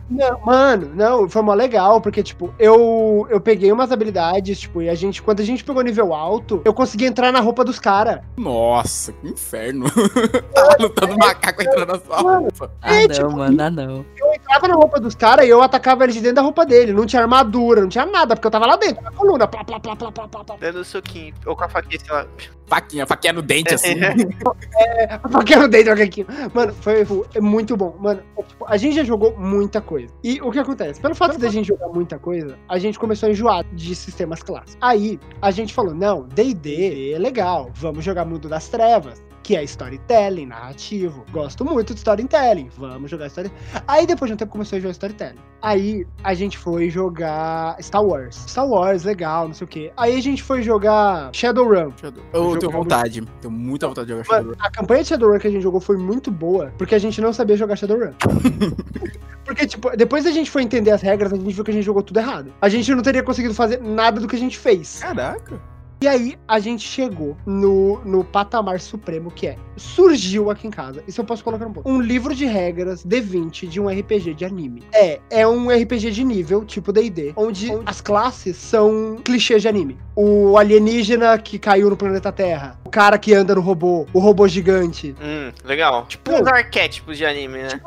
Não, mano, não, foi mó legal, porque, tipo, eu, eu peguei umas habilidades, tipo, e a gente, quando a gente pegou nível alto, eu consegui entrar na roupa dos caras. Nossa, que inferno. Tava lutando macaco entrando na sua roupa. Ah, É, não, tipo, mano, ah, não. Eu entrava na roupa dos caras e eu atacava eles de dentro da roupa dele. Não tinha armadura, não tinha nada, porque eu tava lá dentro, na coluna. Plá, plá, plá, plá, plá, plá, plá. Dando soquinho. Ou com a faquinha, sei lá. Faquinha, faquinha no dente, assim. Faqueiro dentro aqui. Mano, foi, foi é muito bom. Mano, é, tipo, a gente já jogou muita coisa. E o que acontece? Pelo fato de a gente jogar muita coisa, a gente começou a enjoar de sistemas clássicos. Aí, a gente falou, não, D&D é legal, vamos jogar Mundo das Trevas. Que é storytelling, narrativo. Gosto muito de storytelling. Vamos jogar storytelling. Aí depois de um tempo começou a jogar storytelling. Aí a gente foi jogar Star Wars. Star Wars, legal, não sei o quê. Aí a gente foi jogar Shadowrun. Eu Jogo tenho muito- vontade. Tenho muita vontade de jogar Shadowrun. a campanha de Shadowrun que a gente jogou foi muito boa, porque a gente não sabia jogar Shadowrun. porque, tipo, depois a gente foi entender as regras, a gente viu que a gente jogou tudo errado. A gente não teria conseguido fazer nada do que a gente fez. Caraca. E aí, a gente chegou no, no patamar supremo, que é, surgiu aqui em casa, isso eu posso colocar um pouco, um livro de regras D20 de um RPG de anime. É, é um RPG de nível, tipo D&D, onde as classes são clichês de anime. O alienígena que caiu no planeta Terra, o cara que anda no robô, o robô gigante. Hum, legal. Tipo Não. uns arquétipos de anime, né?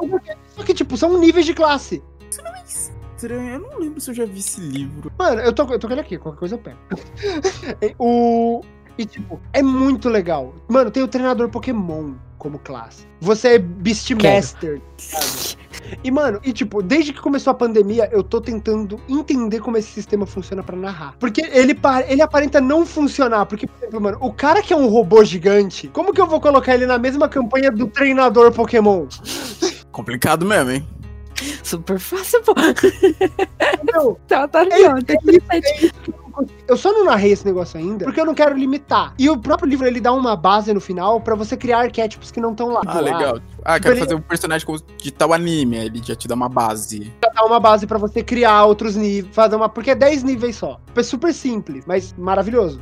Só que, tipo, são níveis de classe. Estranho, eu não lembro se eu já vi esse livro. Mano, eu tô, eu tô com ele aqui, qualquer coisa eu pego. o. E, tipo, é muito legal. Mano, tem o treinador Pokémon como classe. Você é Beastmaster, sabe? E, mano, e tipo, desde que começou a pandemia, eu tô tentando entender como esse sistema funciona pra narrar. Porque ele, ele aparenta não funcionar. Porque, por exemplo, mano, o cara que é um robô gigante, como que eu vou colocar ele na mesma campanha do treinador Pokémon? Complicado mesmo, hein? Super fácil, pô. Não, Tá, tá ali, É, ó. Tem Eu só não narrei esse negócio ainda porque eu não quero limitar. E o próprio livro ele dá uma base no final pra você criar arquétipos que não estão lá. Ah, legal. Ah, quero ele- fazer um personagem de tal anime. aí Ele já te dá uma base. Dá uma base pra você criar outros níveis, fazer uma porque é 10 níveis só. É super simples, mas maravilhoso.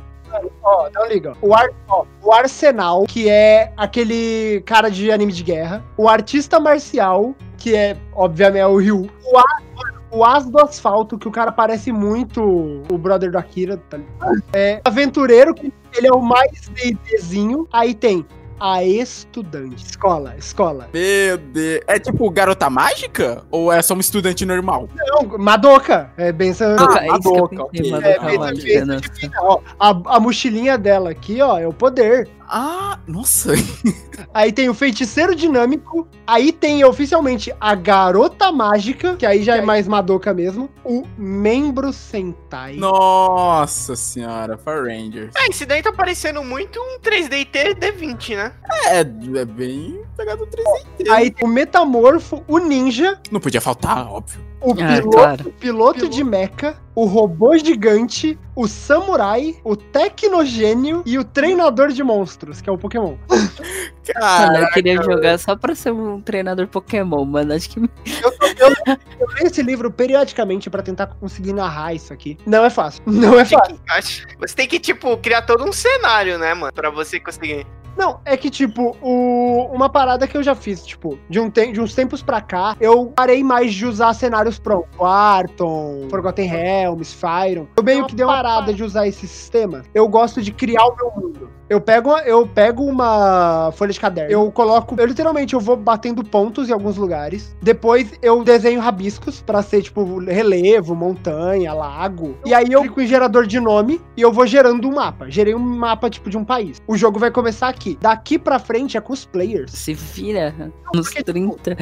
Ó, então liga. O, ar, ó, o Arsenal, que é aquele cara de anime de guerra. O Artista Marcial, que é, obviamente, é o Ryu. O, A- mano, o As do Asfalto, que o cara parece muito o brother do Akira. Tá ligado? é, Aventureiro, que ele é o mais D&Dzinho. Aí tem a Estudante. Escola, escola. Meu Deus. É tipo Garota Mágica? Ou é só um estudante normal? Não, Madoka. É. Madoka, é isso que eu Madoka, ok. Madoka É, é fez- nossa. Ó, a, a mochilinha dela aqui, ó, é o poder. Ah, nossa. Aí tem o feiticeiro dinâmico. Aí tem oficialmente a garota mágica, que aí já é mais Madoka mesmo. O membro Sentai. Nossa senhora, Power Rangers. Ah, esse daí tá parecendo muito um 3DT D20, né? É, é bem pegado 3D. Aí tem o metamorfo, o ninja, Não podia faltar, óbvio. o Ah, piloto, claro. piloto de mecha, o robô gigante, o samurai, o tecnogênio e o treinador de monstros, que é o Pokémon. Cara, eu queria jogar só pra ser um treinador Pokémon, mano. Acho que Eu, eu, eu leio esse livro periodicamente pra tentar conseguir narrar isso aqui. Não é fácil. Não é fácil. Você tem que, tipo, criar todo um cenário, né, mano? Pra você conseguir. Não, é que, tipo, o- uma parada que eu já fiz, tipo, de, um te- de uns tempos pra cá, eu parei mais de usar cenários prontos. Arton, Forgotten Realms, Fyron. Eu meio que dei uma parada de usar esse sistema. Eu gosto de criar o meu mundo. Eu pego, eu pego uma folha de caderno, eu coloco, eu literalmente eu vou batendo pontos em alguns lugares. Depois eu desenho rabiscos pra ser tipo relevo, montanha, lago. E aí eu clico em gerador de nome e eu vou gerando um mapa. Gerei um mapa tipo de um país. O jogo vai começar aqui. Daqui pra frente é com os players. se vira nos porque, 30.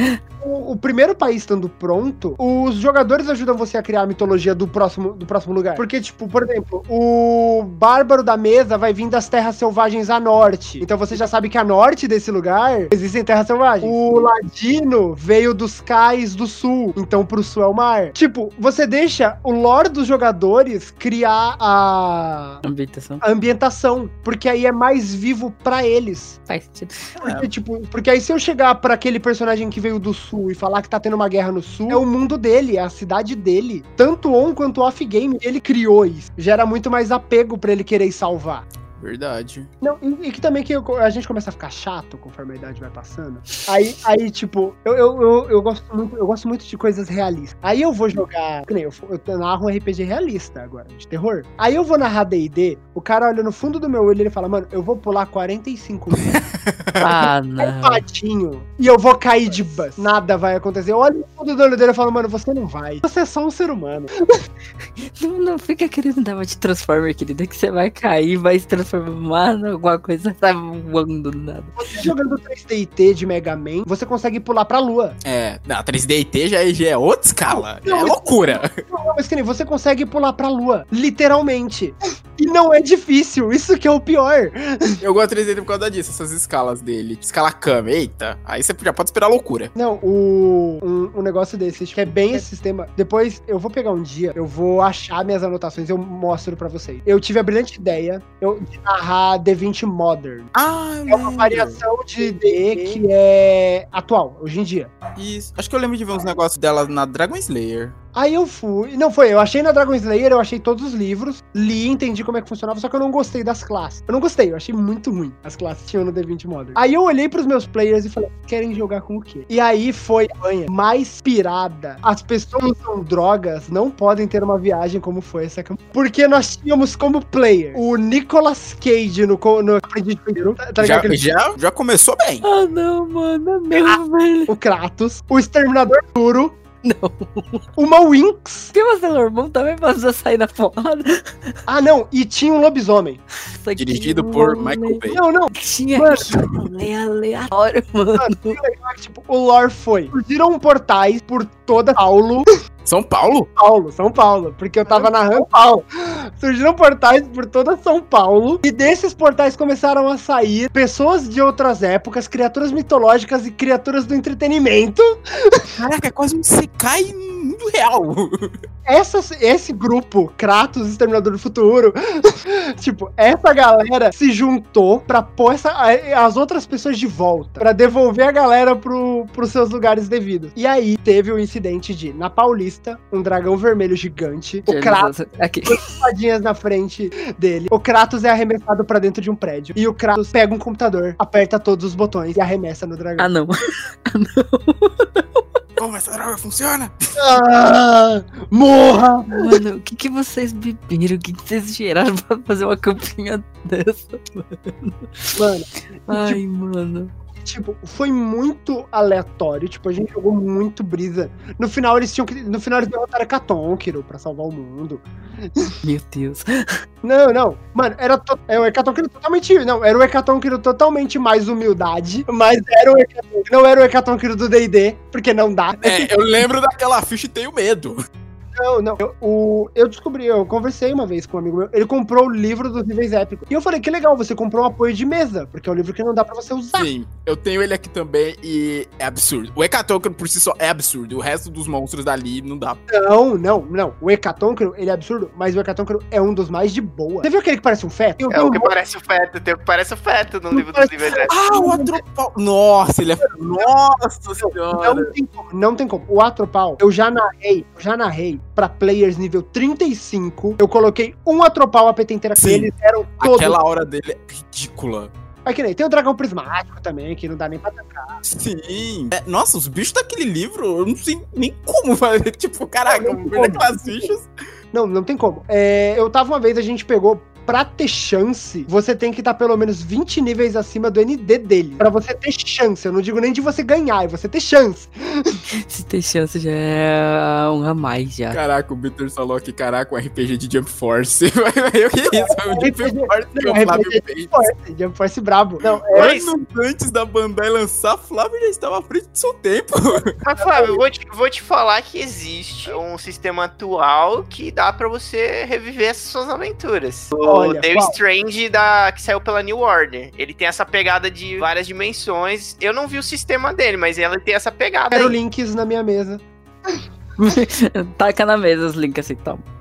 O, o primeiro país estando pronto, os jogadores ajudam você a criar a mitologia do próximo, do próximo lugar. Porque, tipo, por exemplo, o bárbaro da mesa vai vir das terras selvagens a norte. Então você já sabe que a norte desse lugar existem terras selvagens. O ladino veio dos cais do sul. Então pro sul é o mar. Tipo, você deixa o lore dos jogadores criar a, Ambientação. a ambientação. Porque aí é mais vivo pra eles. Faz sentido. Porque, tipo, porque aí se eu chegar pra aquele personagem que veio do sul e falar que tá tendo uma guerra no sul, é o mundo dele, é a cidade dele. Tanto on quanto off-game, ele criou isso. Gera muito mais apego pra ele querer salvar. Verdade. Não, e, e que também que eu- a gente começa a ficar chato conforme a idade vai passando. Aí, aí tipo, eu, eu, eu, eu gosto muito, eu gosto muito de coisas realistas. Aí eu vou jogar, que nem eu, eu narro um RPG realista agora, de terror. Aí eu vou narrar D&D, o cara olha no fundo do meu olho e ele fala, mano, eu vou pular 45 minutos. Ah, não. Patinho. E eu vou cair de bus. Nada vai acontecer. Eu olho no fundo do olho dele e falo, mano, você não vai. Você é só um ser humano. Não, não fica querendo dar uma de Transformer, querida, que você vai cair, vai se transformar em alguma coisa, tá voando do nada. Você jogando 3DT de Mega Man, você consegue pular pra lua. É, não, 3DT já, é- já é outra escala. Não, é mas- loucura. Não, mas que nem você consegue pular pra lua. Literalmente. E não é difícil. Isso que é o pior. Eu gosto de 3DT por causa disso, essas escalas dele. Escala Kami, eita. Aí você já pode esperar loucura. Não, o, um, um negócio desse, que é bem esse sistema. Depois eu vou pegar um dia, eu vou achar minhas anotações, eu mostro pra vocês. Eu tive a brilhante ideia eu, narrar D20 Modern. Ah, É uma variação de D que é atual, hoje em dia. Isso. Acho que eu lembro de ver uns negócios dela na Dragon Slayer. Aí eu fui. Não, foi. Eu achei na Dragon Slayer, eu achei todos os livros, li, entendi como é que funcionava, só que eu não gostei das classes. Eu não gostei, eu achei muito ruim as classes que tinham no D20 Modern. Aí eu olhei pros meus players e falei, querem jogar com o quê? E aí foi a banha mais pirada. As pessoas que usam drogas não podem ter uma viagem como foi essa campanha. Porque nós tínhamos como player o Nicolas Cage no, no Aprendiz Feiticeiro, tá tá ligado? Já, já, já começou bem. Ah, não, mano, não, velho. O Kratos, o Exterminador Duro, Não. uma Winx. Que você, meu irmão, também precisa sair na porrada? Ah, não, e tinha um lobisomem. Dirigido por rolê- Michael Bay. Não, não, Tinha Mano. que rolê aleatório, mano. Mano, o legal é que, tipo, o lore foi. Surgiram portais por toda Paulo. São Paulo? Paulo, São Paulo. Porque eu tava narrando Paulo. Surgiram portais por toda São Paulo. E desses portais começaram a sair pessoas de outras épocas, criaturas mitológicas e criaturas do entretenimento. Caraca, é quase um Sekai mundo real. Essas, esse grupo, Kratos, Exterminador do Futuro, tipo, essa galera se juntou pra pôr essa, as outras pessoas de volta, pra devolver a galera pro, pros seus lugares devidos. E aí teve o incidente de, na Paulista, um dragão vermelho gigante, o Kratos Aqui. espadinhas na frente dele. O Kratos é arremessado pra dentro de um prédio. E o Kratos pega um computador, aperta todos os botões e arremessa no dragão. Ah, não. Como essa droga funciona? Ah, morra! Mano, o que, que vocês beberam? O que, que vocês cheiraram pra fazer uma campinha dessa? Mano, Ai, mano. Tipo, foi muito aleatório. Tipo, a gente jogou muito brisa. No final, eles tinham que. No final, eles derrotaram a pra salvar o mundo. Meu Deus. Não, não. Mano, era to... é o Hecatonquiro totalmente. Não, era o Hecatonquiro totalmente mais humildade. Mas era o Hecatonquiro. Não era o Hecatonquiro do DD, porque não dá. É, eu lembro daquela ficha e tenho medo. Não, não. Eu, o, eu descobri, eu conversei uma vez com um amigo meu. Ele comprou o livro dos níveis épicos. E eu falei, que legal, você comprou um apoio de mesa, porque é um livro que não dá pra você usar. Sim, eu tenho ele aqui também e é absurdo. O Hecatonquiro por si só é absurdo. O resto dos monstros dali não dá. Não, não, não. O Hecatonquiro, ele é absurdo, mas o Hecatonquiro é um dos mais de boa. Você viu aquele que parece um feto? Eu É o que um parece o feto, tem o que parece o feto no livro dos níveis épicos. Ah, o Atropal. Nossa, ele é. Nossa senhora. Não tem como, não tem como. O Atropal, eu já narrei, eu já narrei pra players nível 35. Eu coloquei um Atropal a PT inteira. Sim. Eles eram todos. Aquela hora dele é ridícula. Mas que nem, tem o Dragão Prismático também, que não dá nem pra atacar. Sim. É, nossa, os bichos daquele livro, eu não sei nem como fazer. Tipo, caraca, eu vejo aquelas fichas. Não, não tem como. É, eu tava uma vez, a gente pegou. Pra ter chance, você tem que estar pelo menos 20 níveis acima do ND dele. Pra você ter chance. Eu não digo nem de você ganhar, é você ter chance. Se tem chance já é um a mais já. Caraca, o Peter falou aqui, caraca, um RPG de Jump Force. eu que isso? É um Jump Force que Não, o Flávio RPG fez. Force, Jump Force brabo. Não, é, Anos antes da Bandai lançar, Flávio já estava à frente do seu tempo. Mas, Flávio, eu vou te, vou te falar que existe um sistema atual que dá pra você reviver essas suas aventuras. O Olha, The qual? Strange da, que saiu pela New Order. Ele tem essa pegada de várias dimensões. Eu não vi o sistema dele, mas ele tem essa pegada. quero aí. links na minha mesa. Taca na mesa os links assim, toma.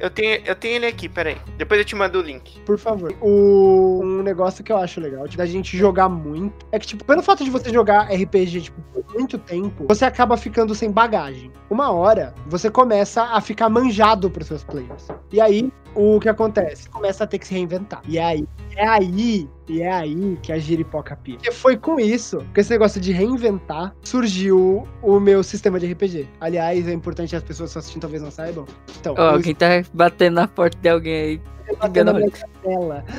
Eu tenho, eu tenho ele aqui, peraí. Depois eu te mando o link. Por favor. O, um negócio que eu acho legal, tipo, da gente jogar muito, é que, tipo, pelo fato de você jogar RPG, tipo, por muito tempo, você acaba ficando sem bagagem. Uma hora, você começa a ficar manjado pros seus players. E aí, o que acontece? Começa a ter que se reinventar. E aí, é aí, e é aí que a giripoca pia. Porque foi com isso, com esse negócio de reinventar, surgiu o meu sistema de RPG. Aliás, é importante as pessoas que estão assistindo talvez não saibam. Então, Ó, o alguém tá batendo na porta de alguém aí. batendo na minha canela.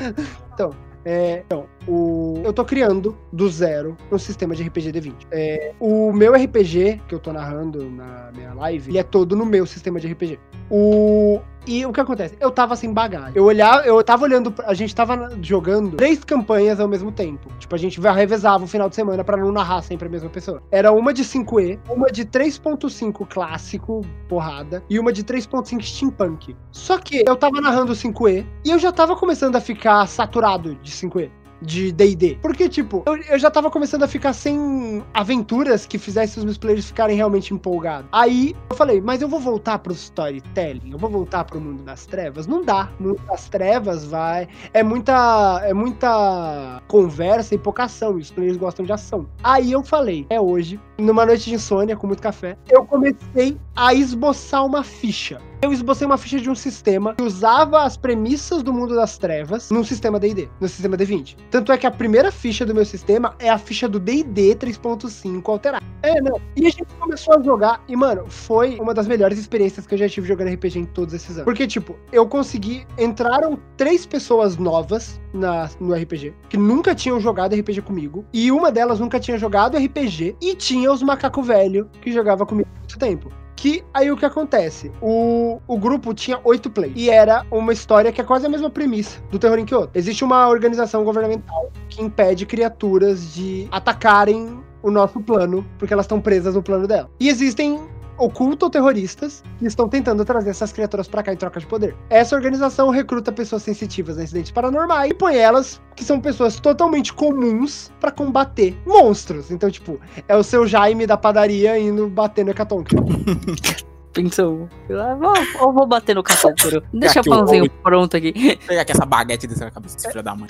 Então, é, então o, eu tô criando do zero um sistema de RPG D20. É, o meu RPG, que eu tô narrando na minha live, ele é todo no meu sistema de RPG. O, e o que acontece? Eu tava sem bagagem. Eu olhava, eu tava olhando, a gente tava jogando três campanhas ao mesmo tempo. Tipo, a gente revezava o final de semana pra não narrar sempre a mesma pessoa. Era uma de 5E, uma de 3.5 clássico, porrada, e uma de 3.5 steampunk. Só que eu tava narrando 5E e eu já tava começando a ficar saturado de 5E. De DD. Porque, tipo, eu, eu já tava começando a ficar sem aventuras que fizessem os meus players ficarem realmente empolgados. Aí eu falei, mas eu vou voltar pro storytelling, eu vou voltar pro mundo das trevas? Não dá. Mundo das trevas vai. É muita. É muita conversa e pouca ação. E os players gostam de ação. Aí eu falei, é hoje, numa noite de insônia, com muito café, eu comecei a esboçar uma ficha. Eu esbocei uma ficha de um sistema que usava as premissas do mundo das trevas num sistema D&D, no sistema D20. Tanto é que a primeira ficha do meu sistema é a ficha do D&D 3.5 alterada. É, não. E a gente começou a jogar e, mano, foi uma das melhores experiências que eu já tive jogando RPG em todos esses anos. Porque, tipo, eu consegui... Entraram três pessoas novas na, no RPG, que nunca tinham jogado RPG comigo, e uma delas nunca tinha jogado RPG, e tinha os macaco velho que jogava comigo há muito tempo. Que aí o que acontece? O, o grupo tinha oito players. E era uma história que é quase a mesma premissa do Terror em Kyoto. Existe uma organização governamental que impede criaturas de atacarem o nosso plano, porque elas estão presas no plano dela. E existem oculto-terroristas que estão tentando trazer essas criaturas pra cá em troca de poder. Essa organização recruta pessoas sensitivas a incidentes paranormais e põe elas, que são pessoas totalmente comuns, pra combater monstros. Então, tipo, é o seu Jaime da padaria indo bater no Hecatonque. Pensou. Ah, vou, eu vou bater no catôptero. Deixa o pãozinho pronto aqui. Pega aqui essa baguete desse na cabeça, filha da mãe.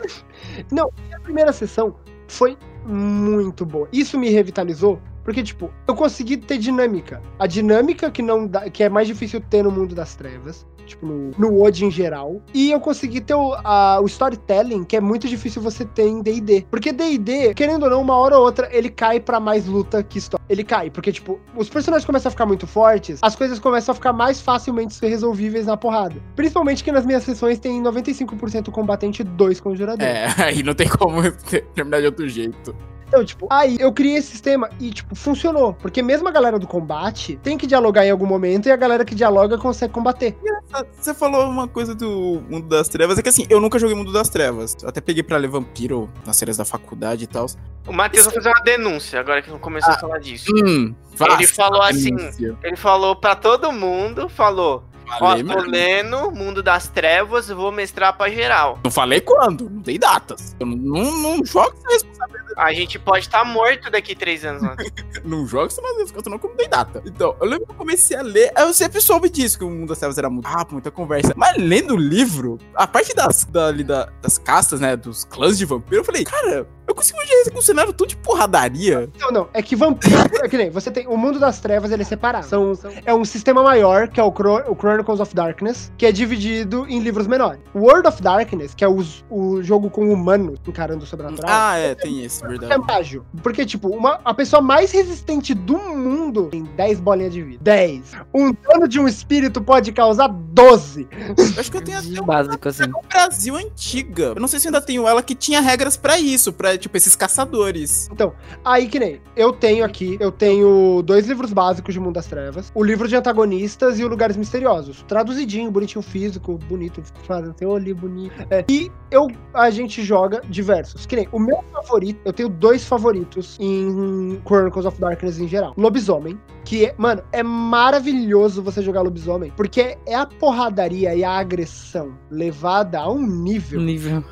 a primeira sessão foi muito boa. Isso me revitalizou, porque, tipo, eu consegui ter dinâmica. A dinâmica que não dá, que é mais difícil ter no mundo das trevas, tipo, no, no WoD em geral. E eu consegui ter o, a- o storytelling, que é muito difícil você ter em D&D. Porque D&D, querendo ou não, uma hora ou outra, ele cai pra mais luta que história. Ele cai, porque, tipo, os personagens começam a ficar muito fortes, as coisas começam a ficar mais facilmente resolvíveis na porrada. Principalmente que nas minhas sessões tem 95% combatente e 2 conjuradores. É, aí não tem como terminar de outro jeito. Então, tipo, aí eu criei esse sistema e, tipo, funcionou. Porque mesmo a galera do combate tem que dialogar em algum momento e a galera que dialoga consegue combater. Você falou uma coisa do Mundo das Trevas, é que assim, eu nunca joguei Mundo das Trevas. Eu até peguei pra ler Vampiro nas séries da faculdade e tal. O Matheus vai fazer uma denúncia, agora que não começou a falar disso. Hum, Ele falou assim, ele falou pra todo mundo, falou, ó, Falei tô mesmo. lendo Mundo das Trevas, vou mestrar pra geral. Não falei quando, não dei datas. Eu não, não, não jogo essa. A gente pode estar morto daqui três anos. mano. Não responsabilidade, não, que eu não dei data. Então, eu lembro que eu comecei a ler. Eu sempre soube disso, que o Mundo das Trevas era muito rápido, muita conversa. Mas lendo o livro, a parte das, da, ali da- das castas, né? Dos clãs de vampiro, eu falei, cara, eu consigo imaginar um cenário todo de porradaria. Não, não. É que vampiro. É que nem você tem. O mundo das trevas ele é separado. São, é um sistema maior, que é o, Chro- o Chronicles of Darkness, que é dividido em livros menores. O World of Darkness, que é os- o jogo com humanos encarando o sobrenatural. Ah, é, tem esse, É verdade. mágico. Porque, tipo, uma, a pessoa mais resistente do mundo tem 10 bolinhas de vida. 10. Um dano de um espírito pode causar 12. Eu acho que eu tenho até Básico, assim. no Brasil antiga. Eu não sei se ainda tenho ela que tinha regras pra isso, pra, tipo, esses caçadores. Aí que nem, eu tenho aqui, eu tenho dois livros básicos de Mundo das Trevas, o livro de antagonistas e o Lugares Misteriosos. Traduzidinho, bonitinho físico, bonito, fazendo tem olho bonito. É. E eu, a gente joga diversos. Que nem, o meu favorito, eu tenho dois favoritos em Chronicles of Darkness em geral. Lobisomem, que é, mano, é maravilhoso você jogar lobisomem, porque é a porradaria e a agressão levada a um nível. Nível.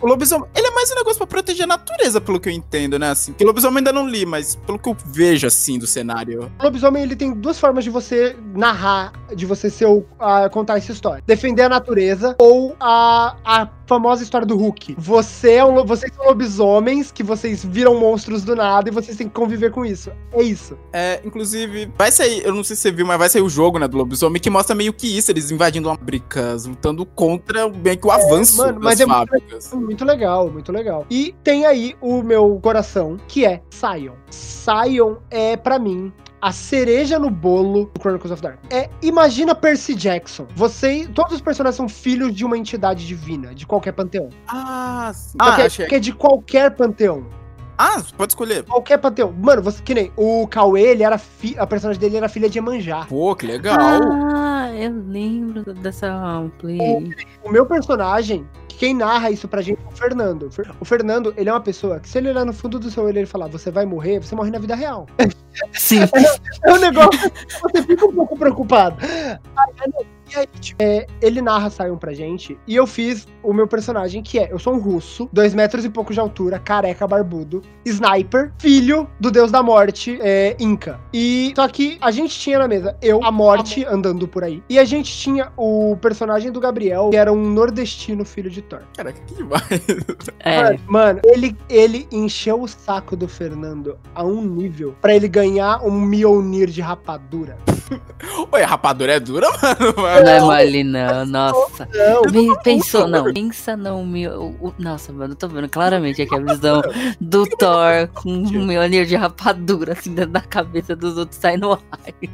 O lobisomem, ele é mais um negócio pra proteger a natureza, pelo que eu entendo, né? Assim, que o lobisomem ainda não li, mas pelo que eu vejo, assim, do cenário. O lobisomem ele tem duas formas de você narrar, de você ser o, a, contar essa história: defender a natureza ou a, a famosa história do Hulk. Você é um, vocês são lobisomens que vocês viram monstros do nada e vocês têm que conviver com isso. É isso. É, inclusive, vai sair, eu não sei se você viu, mas vai sair o jogo, né, do lobisomem, que mostra meio que isso, eles invadindo fábricas, lutando contra meio que o avanço mano, das mas é muito fábricas. Muito legal, muito legal. E tem aí o meu coração, que é Sion. Sion é, pra mim, a cereja no bolo do Chronicles of Darkness. É, imagina Percy Jackson. Você, todos os personagens são filhos de uma entidade divina, de qualquer panteão. Ah, sim. Só Ah, que, achei. que é de qualquer panteão. Ah, pode escolher. Qualquer panteão. Mano, você que nem o Cauê, ele era fi, a personagem dele era filha de Emanjá. Pô, que legal. Ah, eu lembro dessa play aí. O meu personagem, quem narra isso pra gente é o Fernando. O Fernando, ele é uma pessoa que se ele olhar no fundo do seu olho e ele falar, você vai morrer, você morre na vida real. Sim. É um negócio que você fica um pouco preocupado. Aí, E aí, tipo, é, ele narra Sion pra gente. E eu fiz o meu personagem, que é: eu sou um russo, dois metros e pouco de altura, careca, barbudo, sniper, filho do deus da morte, é, Inca. E só que a gente tinha na mesa eu, a morte, andando por aí. E a gente tinha o personagem do Gabriel, que era um nordestino filho de Thor. Caraca, que demais. É. Mano, mano, ele, ele encheu o saco do Fernando a um nível pra ele ganhar um Mjolnir de rapadura. Oi, a rapadura é dura, mano. Não é mole, não. Nossa. Não, Me- Pensou, não. Pensa não, meu. o- Nossa, mano, eu tô vendo claramente aqui a visão do Thor com um Mjolnir de rapadura, assim, dentro da cabeça dos outros sai no raio.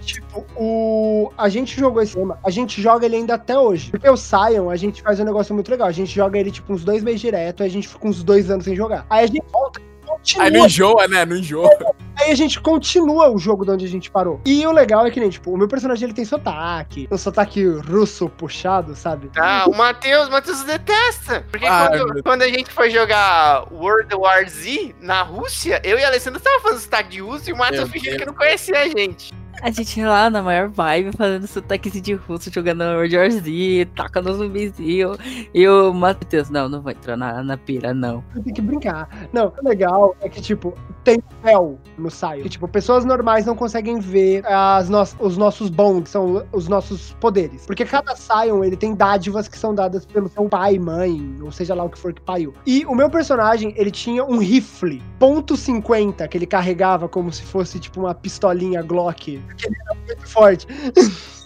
Tipo, o... a gente jogou esse tema, a gente joga ele ainda até hoje. Porque o Sion, a gente faz um negócio muito legal. A gente joga ele, tipo, uns dois meses direto, aí a gente fica uns dois anos sem jogar. Aí a gente volta e Aí não continua. enjoa, né? Não enjoa. Aí a gente continua o jogo de onde a gente parou. E o legal é que nem, tipo, o meu personagem ele tem sotaque. Um sotaque russo puxado, sabe? Ah, o Matheus, o Matheus detesta. Porque Ai, quando, meu quando a gente foi jogar World War Z na Rússia, eu e a Alessandra tava fazendo sotaque de russo e o Matheus fingindo que não conhecia a gente. A gente lá na maior vibe, fazendo sotaquezinho de russo, jogando World War Z, tacando zumbizinho. E o Matheus, não, não vou entrar na, na pira, não. Tem que brincar. Não, o legal é que, tipo, tem véu no saio. Que, tipo, pessoas normais não conseguem ver as no os nossos bons, que são os nossos poderes. Porque cada Sion, ele tem dádivas que são dadas pelo seu pai, mãe, ou seja lá o que for que pariu. E o meu personagem, ele tinha um rifle, ponto .50, que ele carregava como se fosse, tipo, uma pistolinha Glock. Porque ele era muito forte.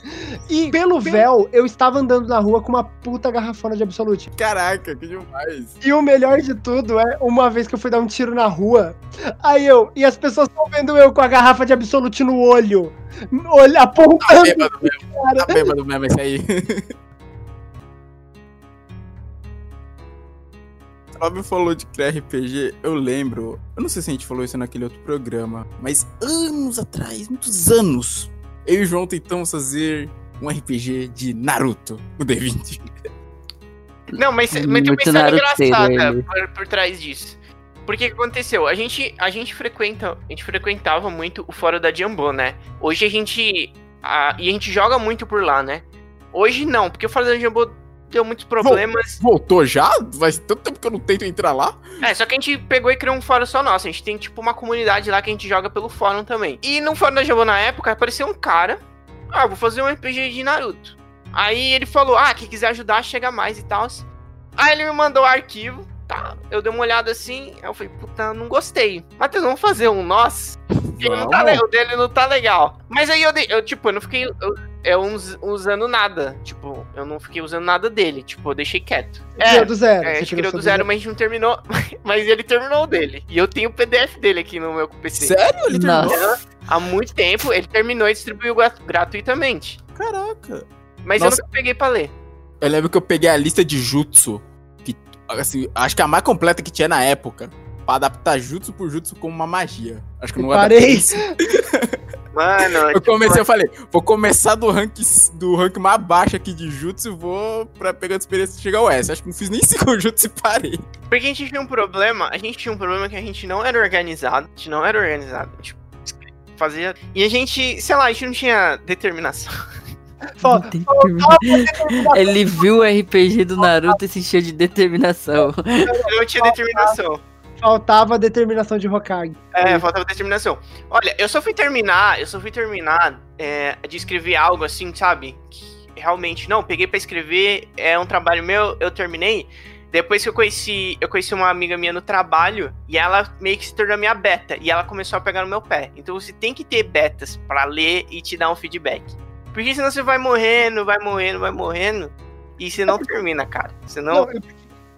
E pelo véu, eu estava andando na rua com uma puta garrafona de Absolute. Caraca, que demais. E o melhor de tudo é, uma vez que eu fui dar um tiro na rua, aí eu, e as pessoas estão vendo eu com a garrafa de Absolute no olho, olho Tá apontando, bêbado mesmo. Tá bêbado mesmo esse aí. Fábio falou de criar RPG, eu lembro. Eu não sei se a gente falou isso naquele outro programa, mas anos atrás, muitos anos, eu e o João tentamos fazer um RPG de Naruto no D20. Não, mas, mas tem uma Muito história engraçada por, por trás disso. Porque o que aconteceu? A gente, a gente frequenta, a gente frequentava muito o fórum da Jambô, né? Hoje a gente a- e a gente joga muito por lá, né? Hoje não, porque o fórum da Jambô deu muitos problemas. Voltou já? Faz tanto tempo que eu não tento entrar lá. É, só que a gente pegou e criou um fórum só nosso. A gente tem tipo uma comunidade lá que a gente joga pelo fórum também. E no fórum da Jambô na época apareceu um cara, ah, vou fazer um RPG de Naruto. Aí ele falou, ah, quem quiser ajudar, chega mais e tal. Aí ele me mandou o arquivo, tá? Eu dei uma olhada assim, aí eu falei, puta, não gostei. Matheus, vamos fazer um nós? Ele não tá, o dele não tá legal. Mas aí eu, dei- eu tipo, eu não fiquei eu, eu us- usando nada. Tipo, eu não fiquei usando nada dele. Tipo, eu deixei quieto. Criou do zero. É, a gente criou do do zero, mas a gente não terminou. Mas ele terminou o dele. E eu tenho o PDF dele aqui no meu PC. Sério? Ele terminou? Nossa. Há muito tempo, ele terminou e distribuiu gra- gratuitamente. Caraca. Mas Nossa. eu não peguei pra ler. Eu lembro que eu peguei a lista de jutsu, que, assim, acho que a mais completa que tinha na época, pra adaptar jutsu por jutsu como uma magia. Acho que eu não Parei. Mano, Eu tipo, comecei, eu falei, vou começar do rank, do rank mais baixo aqui de jutsu e vou pra pegar a experiência de chegar ao S. Acho que não fiz nem cinco jutsu e parei. porque a gente tinha um problema, a gente tinha um problema que a gente não era organizado, a gente não era organizado, tipo, fazia... E a gente, sei lá, a gente não tinha determinação. Ele viu o RPG do Naruto e se encheu de determinação. não tinha determinação. Faltava determinação de Hokage. É, faltava determinação. Olha, eu só fui terminar, eu só fui terminar é, de escrever algo assim, sabe? Que realmente, não, peguei pra escrever, é um trabalho meu, eu terminei. Depois que eu conheci, eu conheci uma amiga minha no trabalho e ela meio que se tornou minha beta e ela começou a pegar no meu pé. Então você tem que ter betas pra ler e te dar um feedback. Porque senão você vai morrendo, vai morrendo, vai morrendo e você não termina, cara. Senão Não, eu-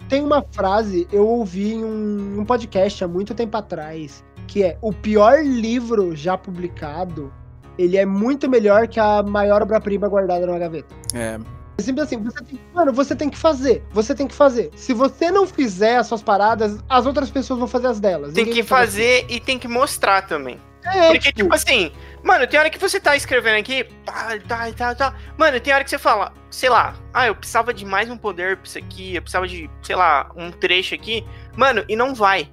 tem uma frase, eu ouvi em um, um podcast há muito tempo atrás, que é o pior livro já publicado, ele é muito melhor que a maior obra-prima guardada numa gaveta. É, É simples assim, você tem, mano, você tem que fazer, você tem que fazer. Se você não fizer as suas paradas, as outras pessoas vão fazer as delas. tem Ninguém que fazer e tem que mostrar também. É, Porque, tipo assim, mano, tem hora que você tá escrevendo aqui, tá, tá, tá, tá. Mano, tem hora que você fala, sei lá, ah, eu precisava de mais um poder pra isso aqui, eu precisava de, sei lá, um trecho aqui. Mano, e não vai.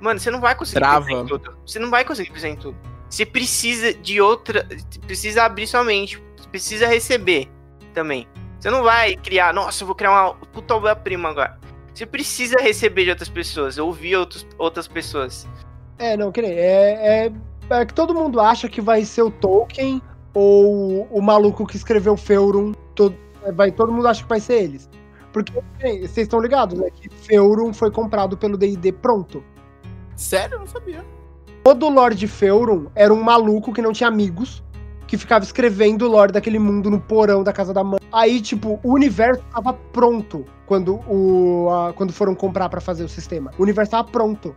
Mano, você não vai conseguir Trava. pensar em tudo. Você não vai conseguir pensar em tudo. Você precisa de outra. Precisa abrir sua mente. Você precisa receber também. Você não vai criar, nossa, eu vou criar uma puta obra-prima agora. Você precisa receber de outras pessoas, ouvir outros, outras pessoas. É, não, que nem. É, é, é que todo mundo acha que vai ser o Tolkien ou o maluco que escreveu Feurum. Todo, vai, todo mundo acha que vai ser eles. Porque vocês estão ligados, né? Que Feurum foi comprado pelo DD pronto. sério? Eu não sabia. Todo Lord Feurum era um maluco que não tinha amigos, que ficava escrevendo o lore daquele mundo no porão da casa da mãe. Aí, tipo, o universo tava pronto quando, o, a- quando foram comprar pra fazer o sistema. O universo tava pronto.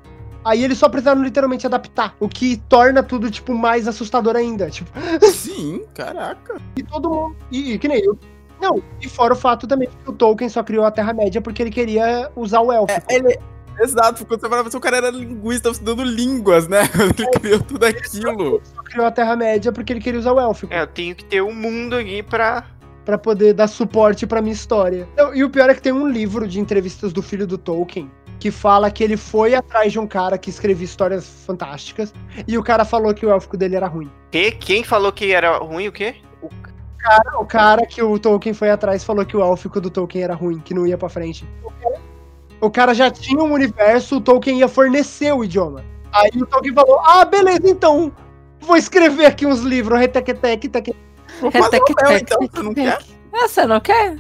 Aí eles só precisaram literalmente adaptar, o que torna tudo, tipo, mais assustador ainda. Tipo, Sim, caraca. e todo mundo. E, e que nem eu. Não, e fora o fato também que o Tolkien só criou a Terra-média porque ele queria usar o elfo. Ele. Exato, quando você falava, o cara era linguista, tava estudando línguas, né? Ele criou tudo aquilo. Só criou a Terra-média porque ele queria usar o élfico. É, eu tenho que ter o mundo aqui pra. Pra poder dar suporte pra minha história. Não, e o pior é que tem um livro de entrevistas do filho do Tolkien que fala que ele foi atrás de um cara que escrevia histórias fantásticas e o cara falou que o élfico dele era ruim. Que? Quem falou que era ruim o quê? O- O cara que o Tolkien foi atrás falou que o élfico do Tolkien era ruim, que não ia pra frente. O cara- cara já tinha um universo, o Tolkien ia fornecer o idioma. Aí o Tolkien falou: Ah, beleza, então. Vou escrever aqui uns livros, retequetec, teque. Vou fazer Retec, o meu, tec, então, você não quer? Ah, você não quer?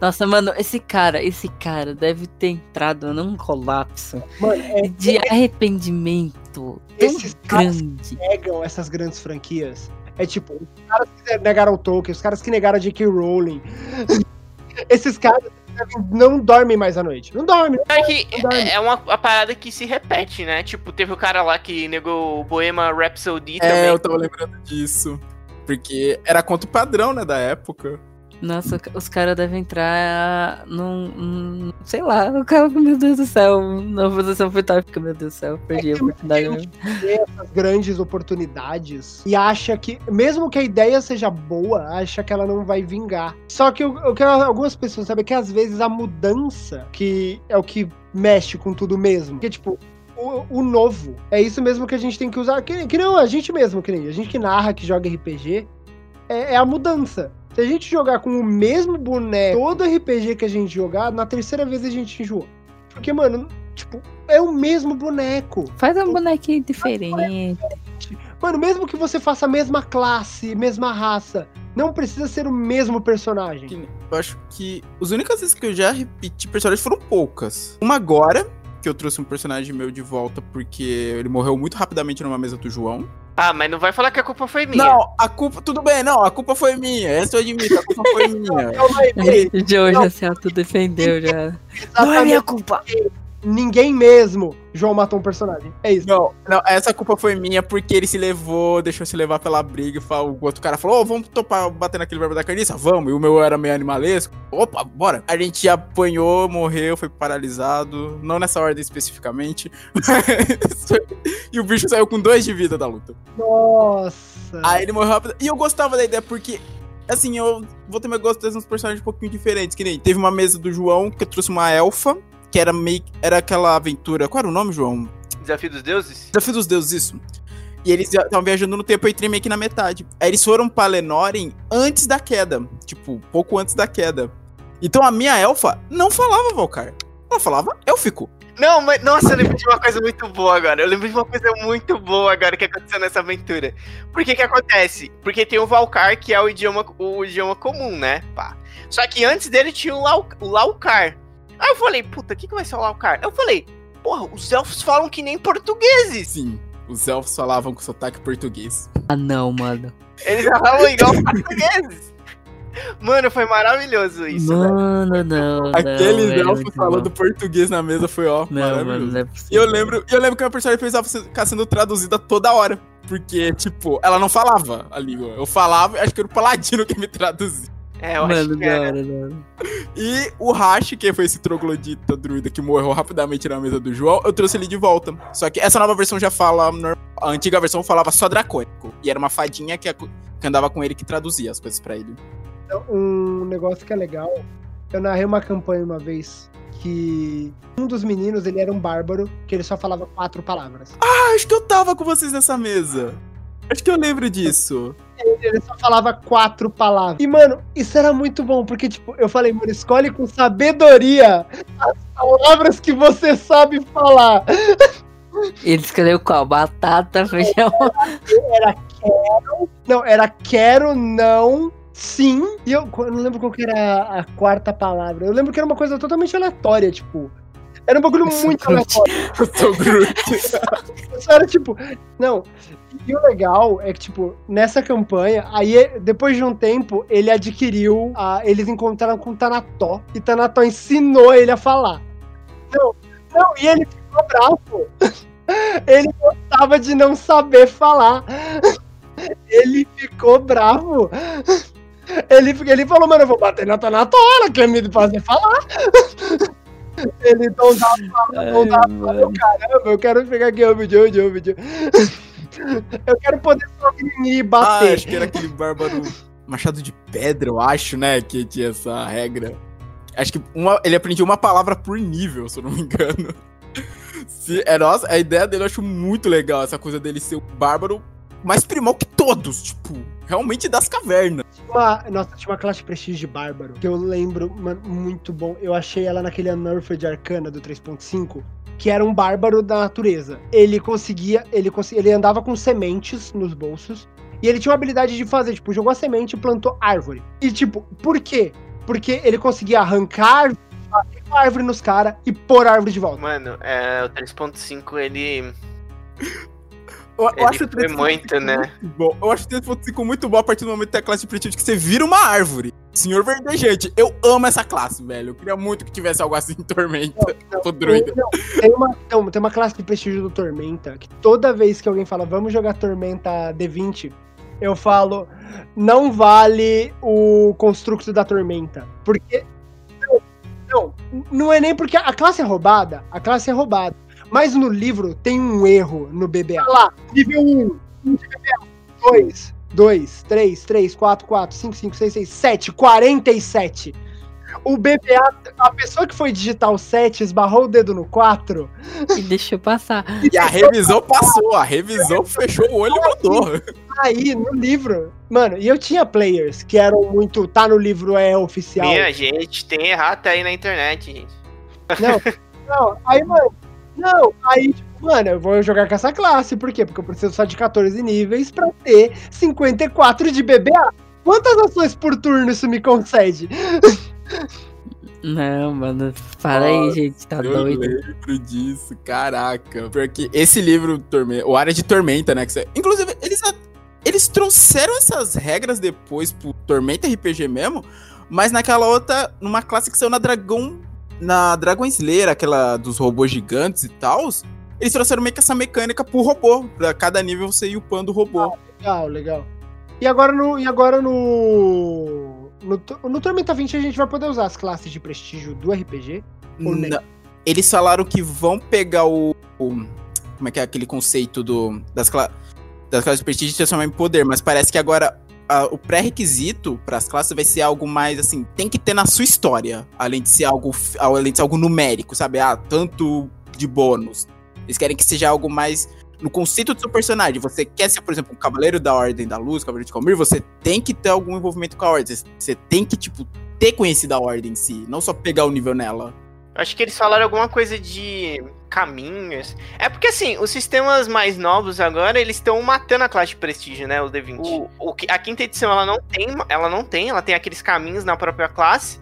Nossa, mano, esse cara, esse cara deve ter entrado num colapso Mano, é, de arrependimento tão Esses caras- grande. negam essas grandes franquias. É tipo, os caras que negaram o Tolkien, os caras que negaram a J.K. Rowling. Esses caras não dormem mais à noite. Não dormem. É Não dá. é é uma, uma parada que se repete, né? Tipo, teve o cara lá que negou o Boema Rhapsody É, também. eu tava lembrando disso. Porque era contra o padrão, né, da época. Nossa, os caras devem entrar num, num- Sei lá, o cara, meu Deus do céu, na posição fetal, fica, meu Deus do céu, perdi a oportunidade. mesmo. vê essas grandes oportunidades e acha que, mesmo que a ideia seja boa, acha que ela não vai vingar. Só que o, o que algumas pessoas sabem é que às vezes a mudança que é o que mexe com tudo mesmo. Porque, tipo, o, o novo é isso mesmo que a gente tem que usar. Que, que não a gente mesmo, que nem a gente que narra, que joga RPG, é, é a mudança. Se a gente jogar com o mesmo boneco, todo RPG que a gente jogar, na terceira vez a gente enjoa. Porque, mano, tipo, é o mesmo boneco. Faz um bonequinho diferente. Mano, mesmo que você faça a mesma classe, mesma raça, não precisa ser o mesmo personagem. Eu acho que as únicas vezes que eu já repeti personagens foram poucas. Uma agora, que eu trouxe um personagem meu de volta porque ele morreu muito rapidamente numa mesa do João. Ah, mas não vai falar que a culpa foi minha. Não, a culpa. Tudo bem, não, a culpa foi minha. Essa eu admito, a culpa foi minha. Calma aí, peraí. Joe já se autodefendeu já. Não é minha culpa. Ninguém mesmo. João matou um personagem. É isso. Não, não, essa culpa foi minha porque ele se levou, deixou se levar pela briga falou, o outro cara falou, ô, vamos topar bater naquele verbo da carniça? Vamos. E o meu era meio animalesco. Opa, bora. A gente apanhou, morreu, foi paralisado. Não nessa ordem especificamente. e o bicho saiu com dois de vida da luta. Nossa. Aí ele morreu rápido. E eu gostava da ideia porque, assim, eu vou ter meu gosto de uns personagens um pouquinho diferentes. Que nem teve uma mesa do João que trouxe uma elfa, que era meio. Era aquela aventura. Qual era o nome, João? Desafio dos deuses? Desafio dos Deuses, isso. E eles estavam viajando no tempo e entrei meio que na metade. Aí eles foram pra Lenoren antes da queda. Tipo, pouco antes da queda. Então a minha elfa não falava Valcar. Ela falava élfico. Não, mas nossa, eu lembro de uma coisa muito boa agora. Eu lembro de uma coisa muito boa agora que aconteceu nessa aventura. Por que que acontece? Porque tem o Valcar, que é o idioma, o idioma comum, né? Pá. Só que antes dele tinha o, Lau, o Laucar. Aí eu falei, puta, o que, que vai ser o Laucar? Eu falei, porra, os elfos falam que nem portugueses. Sim, os elfos falavam com sotaque português. Ah, não, mano. Eles falavam igual portugueses. Mano, foi maravilhoso isso. velho. Mano, não. Aqueles não, velho, elfos falando bom. português na mesa foi, ó, Não, mano, maravilhoso. não é E eu lembro, eu lembro que a personagem precisava ficar sendo traduzida toda hora. Porque, tipo, ela não falava a língua. Eu falava, acho que era o Paladino que me traduzia. É, eu acho Mano, que era. não, não, não. E o Hash, que foi esse troglodita druida que morreu rapidamente na mesa do João, eu trouxe ele de volta. Só que essa nova versão já fala. normal. A antiga versão falava só dracônico. E era uma fadinha que, andava com ele que traduzia as coisas pra ele. Um negócio que é legal. Eu narrei uma campanha uma vez que um dos meninos, ele era um bárbaro, que ele só falava quatro palavras. Ah, acho que eu tava com vocês nessa mesa. Acho que eu lembro disso. Ele só falava quatro palavras. E, mano, isso era muito bom, porque, tipo, eu falei, mano, escolhe com sabedoria as palavras que você sabe falar. Ele escolheu qual? Batata, feijão. Era quero. Não, era quero, não, sim. E eu, eu não lembro qual que era a quarta palavra. Eu lembro que era uma coisa totalmente aleatória, tipo. Era um bagulho muito aleatório. Eu sou Groot. Era tipo. Não. E o legal é que, tipo, nessa campanha, aí depois de um tempo, ele adquiriu. A, eles encontraram com o Tanató. E Tanató ensinou ele a falar. Não, não, e ele ficou bravo. Ele gostava de não saber falar. Ele ficou bravo. Ele, ele falou, mano, eu vou bater na Tanató, ela quer me fazer falar. Ele não dá não dá mano. Caramba, eu quero pegar aqui, ô vídeo, vídeo, vídeo. Eu quero poder só grimir e Ah, bater. acho que era aquele bárbaro machado de pedra, eu acho, né? Que tinha essa regra. Acho que uma, ele aprendia uma palavra por nível, se eu não me engano. Se, é, nossa, a ideia dele eu acho muito legal, essa coisa dele ser o bárbaro mais primal que todos, tipo, realmente das cavernas. Uma- nossa, tinha uma classe prestígio de bárbaro que eu lembro, mano, muito bom. Eu achei ela naquele Unnerfed Arcana do 3.5, que era um bárbaro da natureza. Ele conseguia, ele conseguia, ele andava com sementes nos bolsos e ele tinha uma habilidade de fazer, tipo, jogou a semente e plantou árvore. E tipo, por quê? Porque ele conseguia arrancar a árvore nos caras e pôr a árvore de volta. Mano, é, o 3.5 ele. Eu, eu acho o foi 3.5 muito, né? muito bom. Eu acho o 3.5 muito bom a partir do momento que tem a classe de prestígio que você vira uma árvore. Senhor Verdejante, eu amo essa classe, velho. Eu queria muito que tivesse algo assim em Tormenta. Pro druida. Não, tem, uma, não, tem uma classe de prestígio do Tormenta que toda vez que alguém fala vamos jogar Tormenta D20, eu falo, não vale o construto da tormenta. Porque. Não, não, não é nem porque a classe é roubada, a classe é roubada. Mas no livro tem um erro no BBA. Olha lá, nível 1, 1 de BBA, 2, 2, 3, 3, 4, 4, 5, 5, 6, 6, 7, 47. O BBA, a pessoa que foi digitar o 7 esbarrou o dedo no 4. E deixou passar. E a revisão passou, a revisão fechou o olho e mandou. Aí, no livro, mano, e eu tinha players que eram muito. Tá no livro, é oficial. Minha gente, tem errado aí na internet, gente. Não, não, aí, mano. Não, aí, tipo, mano, eu vou jogar com essa classe. Por quê? Porque eu preciso só de 14 níveis pra ter 54 de BBA. Quantas ações por turno isso me concede? Não, mano, para aí, gente, tá Eu doido. lembro disso, caraca. Porque esse livro, o Área de Tormenta, né? que você- Inclusive, eles, eles trouxeram essas regras depois pro Tormenta RPG mesmo, mas naquela outra, numa classe que saiu na Dragão. Na Dragon Slayer, aquela dos robôs gigantes e tal. Eles trouxeram meio que essa mecânica pro robô. Pra cada nível você ir upando o robô. Legal, legal. E agora no. E agora no. No, no Tormenta 20 a gente vai poder usar as classes de prestígio do RPG. Ou nem? Na- Eles falaram que vão pegar o. o- como é que é aquele conceito do, das, cla das classes de prestígio e transformar em poder, mas parece que agora a- o pré-requisito para as classes vai ser algo mais assim, tem que ter na sua história, além de ser algo, f- além de ser algo numérico, sabe? Ah, tanto de bônus. Eles querem que seja algo mais no conceito do seu personagem. Você quer ser, por exemplo, um cavaleiro da Ordem da Luz, cavaleiro de Calmir, você tem que ter algum envolvimento com a Ordem. Você tem que, tipo, ter conhecido a Ordem em si, não só pegar o nível nela. Acho que eles falaram alguma coisa de caminhos. É porque assim, os sistemas mais novos agora, eles estão matando a classe de prestígio, né? O D20. O, o a quinta edição ela não tem, ela não tem, ela tem aqueles caminhos na própria classe.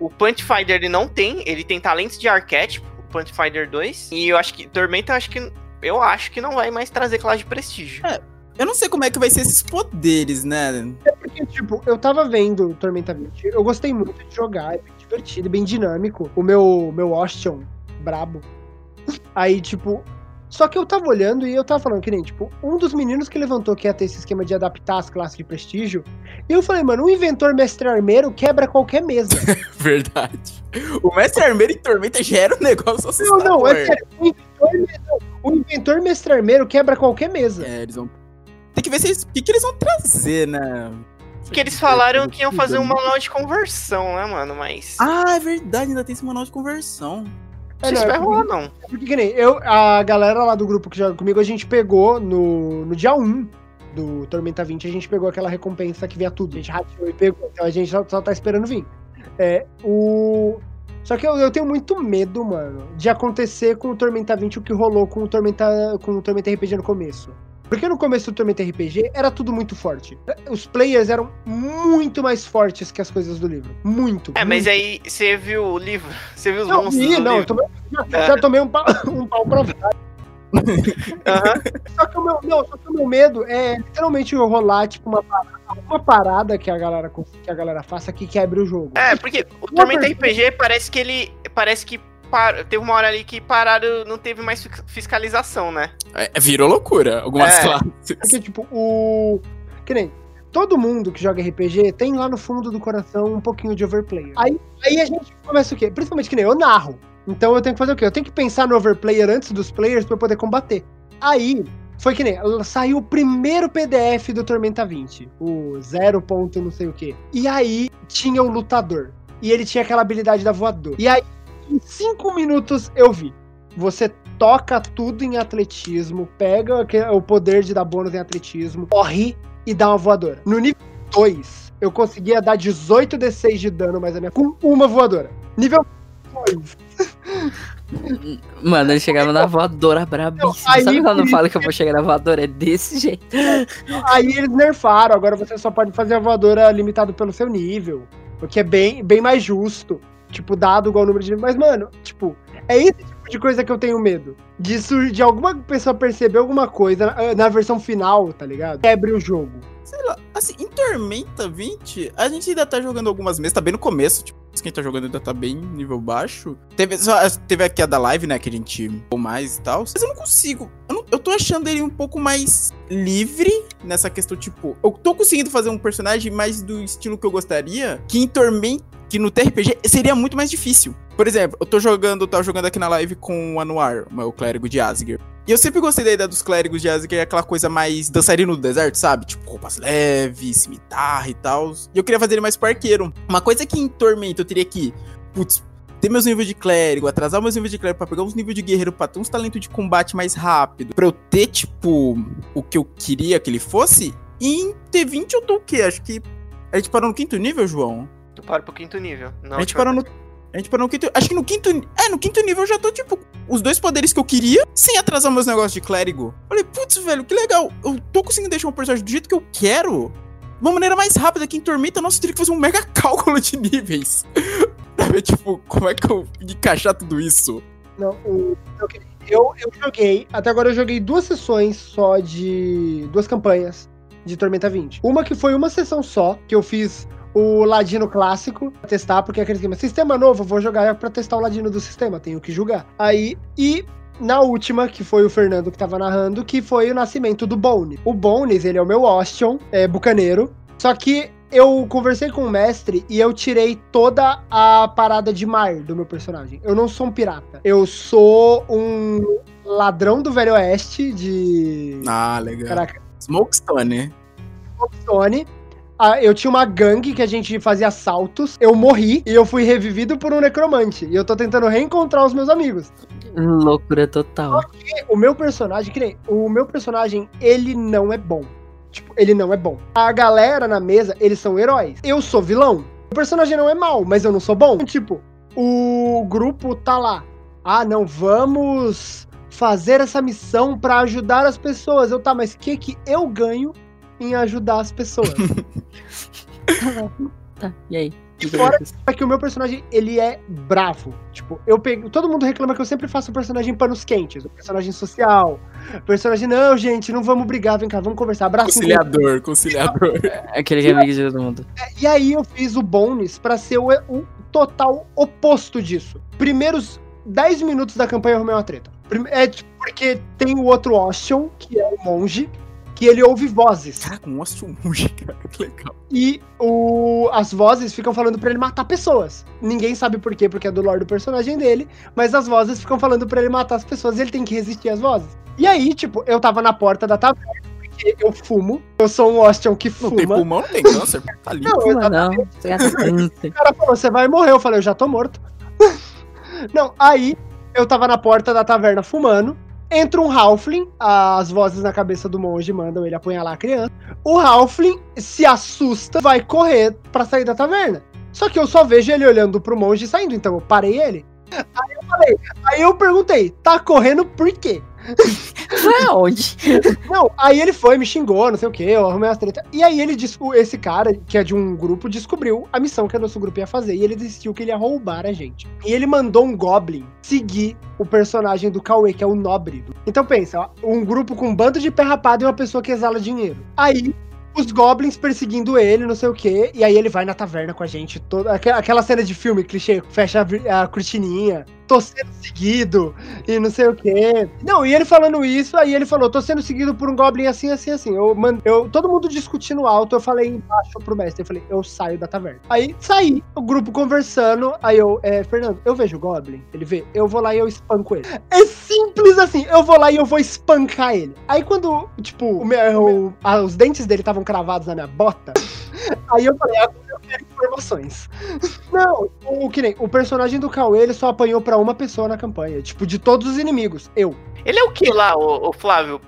O Punch Fighter ele não tem, ele tem talentos de arquétipo, o Punch Fighter 2. E eu acho que Tormenta eu acho que eu acho que não vai mais trazer classe de prestígio. Eu não sei como é que vai ser esses poderes, né? Porque, tipo, eu tava vendo Tormenta 20. Eu gostei muito de jogar, é bem divertido, bem dinâmico. O meu, meu Ostion, brabo. Aí, tipo. Só que eu tava olhando e eu tava falando que nem, tipo, um dos meninos que levantou que ia ter esse esquema de adaptar as classes de prestígio. E eu falei, mano, um inventor mestre armeiro quebra qualquer mesa. Verdade. O Mestre Armeiro em Tormenta já era um negócio não, assustador. não, é sério. O inventor, não, o inventor mestre armeiro quebra qualquer mesa. É, eles vão... Tem que ver se eles... o que, que eles vão trazer, né? Porque eles falaram que iam fazer um manual de conversão, né, mano? Mas. Ah, é verdade, ainda tem esse manual de conversão. Se não, vai é rolar, não. Porque que nem eu, a galera lá do grupo que joga comigo, a gente pegou no, no dia 1 do Tormenta 20, a gente pegou aquela recompensa que via tudo. A gente rateou e pegou. Então a gente só, só tá esperando vir. É, o. Só que eu, eu tenho muito medo, mano, de acontecer com o Tormenta 20 o que rolou com o Tormenta, com o Tormenta RPG no começo. Porque no começo do Tormenta RPG era tudo muito forte. Os players eram muito mais fortes que as coisas do livro. Muito. É, mas muito. aí você viu o livro? Você viu os Não, monstros vi, do não, eu livro? tomei, já, já tomei um pau, um pau pra Aham. Só que o meu, não, só que o meu medo é literalmente eu rolar, tipo, uma parada, uma parada que a galera, que a galera faça que quebre o jogo. É, porque o Tormenta RPG parece que ele. Parece que par- teve uma hora ali que pararam, não teve mais fi- fiscalização, né? É, virou loucura, algumas É. classes. Porque, tipo, o. Que nem. Todo mundo que joga RPG tem lá no fundo do coração um pouquinho de overplayer. Aí, aí a gente começa o quê? Principalmente que nem eu narro. Então eu tenho que fazer o quê? Eu tenho que pensar no overplayer antes dos players pra eu poder combater. Aí, foi que nem. Saiu o primeiro PDF do Tormenta 20. O 0. ponto não sei o quê. E aí tinha o lutador. E ele tinha aquela habilidade da voadora. E aí, em 5 minutos, eu vi. Você toca tudo em atletismo, pega o poder de dar bônus em atletismo, corre e dá uma voadora. No nível 2, eu conseguia dar 18 D6 de dano mais a minha com uma voadora. Nível 2. Mano, ele chegava na voadora brabíssima. aí Sabe quando fala que eu vou chegar na voadora? É desse jeito. Aí eles nerfaram, agora você só pode fazer a voadora limitado pelo seu nível. O que é bem, bem mais justo. Tipo, dado igual o número de. Mas, mano, tipo, é esse tipo de coisa que eu tenho medo. De, de alguma pessoa perceber alguma coisa na, na versão final, tá ligado? Quebre o jogo. Sei lá, assim, em Tormenta 20, a gente ainda tá jogando algumas mesas, tá bem no começo, tipo, quem tá jogando ainda tá bem nível baixo. Teve, só, teve aqui a da live, né, que a gente ou mais e tal. Mas eu não consigo, eu não eu tô achando ele um pouco mais livre nessa questão, tipo, eu tô conseguindo fazer um personagem mais do estilo que eu gostaria, que em Torment, que no TRPG seria muito mais difícil. Por exemplo, eu tô jogando, tava jogando aqui na live com o Anuar, o meu clérigo de Asgard. E eu sempre gostei da ideia dos clérigos de Asgard, aquela coisa mais dançarino do deserto, sabe? Tipo, roupas leves, cimitarra e tal. E eu queria fazer ele mais parqueiro. Uma coisa que em Tormento eu teria que, putz, ter meus níveis de clérigo, atrasar meus níveis de clérigo pra pegar uns níveis de guerreiro, pra ter uns talentos de combate mais rápido, pra eu ter, tipo, o que eu queria que ele fosse. E em T20 eu tô o quê? Acho que. A gente parou no quinto nível, João? Tu para pro quinto nível. Não, a gente parou no. A gente parou no quinto. Acho que no quinto. É, no quinto nível eu já tô, tipo, os dois poderes que eu queria, sem atrasar meus negócios de clérigo. Falei, putz, velho, que legal. Eu tô conseguindo deixar um personagem do jeito que eu quero. De uma maneira mais rápida que em Tormenta, nossa, eu teria que fazer um mega cálculo de níveis. pra ver, tipo, como é que eu encaixar tudo isso. Não, o, eu, eu joguei, até agora eu joguei duas sessões só de. duas campanhas de Tormenta 20. Uma que foi uma sessão só, que eu fiz o Ladino clássico pra testar, porque é aquele esquema, sistema novo, vou jogar pra testar o Ladino do sistema, tenho que julgar. Aí, e na última, que foi o Fernando que tava narrando, que foi o nascimento do Bones. O Bones, ele é o meu Ostion, é bucaneiro, só que eu conversei com o mestre e eu tirei toda a parada de mar do meu personagem. Eu não sou um pirata. Eu sou um ladrão do Velho Oeste de. Ah, legal. Caraca. Smokestone. Smokestone. Ah, eu tinha uma gangue que a gente fazia assaltos. Eu morri e eu fui revivido por um necromante. E eu tô tentando reencontrar os meus amigos. Loucura total. E o meu personagem, que nem, o meu personagem, ele não é bom. Tipo, ele não é bom. A galera na mesa, eles são heróis. Eu sou vilão. O personagem não é mal, mas eu não sou bom. Tipo, o grupo tá lá. Ah, não, vamos fazer essa missão para ajudar as pessoas. Eu tá, mas o que que eu ganho em ajudar as pessoas? tá, e aí? Fora é que o meu personagem, ele é bravo. Tipo, eu pego. Todo mundo reclama que eu sempre faço um personagem panos quentes. Um personagem social. Personagem, não, gente, não vamos brigar, vem cá, vamos conversar. Abraço. Conciliador, conciliador. Aquele que é amigo de todo mundo. E aí eu fiz o bônus pra ser o, o total oposto disso. Primeiros 10 minutos da campanha eu arrumei uma treta. É tipo, porque tem o outro Ostion, que é o monge, que ele ouve vozes. Caraca, um Ostion monge, cara, que legal. E o, as vozes ficam falando pra ele matar pessoas. Ninguém sabe por quê, porque é do lore do personagem dele, mas as vozes ficam falando pra ele matar as pessoas e ele tem que resistir às vozes. E aí, tipo, eu tava na porta da taverna, porque eu fumo. Eu sou um Ostion que fuma. Não tem pulmão, não tem câncer, tá limpo. Não, Fuma não. O cara falou, você vai morrer. Eu falei, eu já tô morto. Não, aí eu tava na porta da taverna fumando. Entra um Halfling, as vozes na cabeça do monge mandam ele apunhalar a criança. O Halfling se assusta, vai correr pra sair da taverna. Só que eu só vejo ele olhando pro monge saindo, então eu parei ele. Aí eu falei, aí eu perguntei, tá correndo por quê? Vai aonde? Não, aí ele foi, me xingou, não sei o que, eu arrumei as treta. E aí ele disse, esse cara, que é de um grupo, descobriu a missão que o nosso grupo ia fazer. E ele decidiu que ele ia roubar a gente. E ele mandou um Goblin seguir o personagem do Cauê, que é o Nobre. Então pensa, ó, um grupo com um bando de pé rapado e uma pessoa que exala dinheiro. Aí os goblins perseguindo ele, não sei o quê, e aí ele vai na taverna com a gente. Toda, aquela, cena de filme clichê, fecha a cortininha, tô sendo seguido, e não sei o quê. Não, e ele falando isso, aí ele falou, tô sendo seguido por um goblin assim, assim, assim. Eu, man- eu, todo mundo discutindo alto, eu falei embaixo pro mestre, eu falei, eu saio da taverna. Aí saí, o grupo conversando, aí eu, é, Fernando, eu vejo o goblin, ele vê, eu vou lá e eu espanco ele. É simples assim, eu vou lá e eu vou espancar ele. Aí quando, tipo, o meu- o- ah, os dentes dele estavam cravados na minha bota, aí eu falei, agora eu quero informações. Não, o que nem, o personagem do Cauê, ele só apanhou pra uma pessoa na campanha, tipo, de todos os inimigos, eu. Ele é o que lá, o, o Flávio?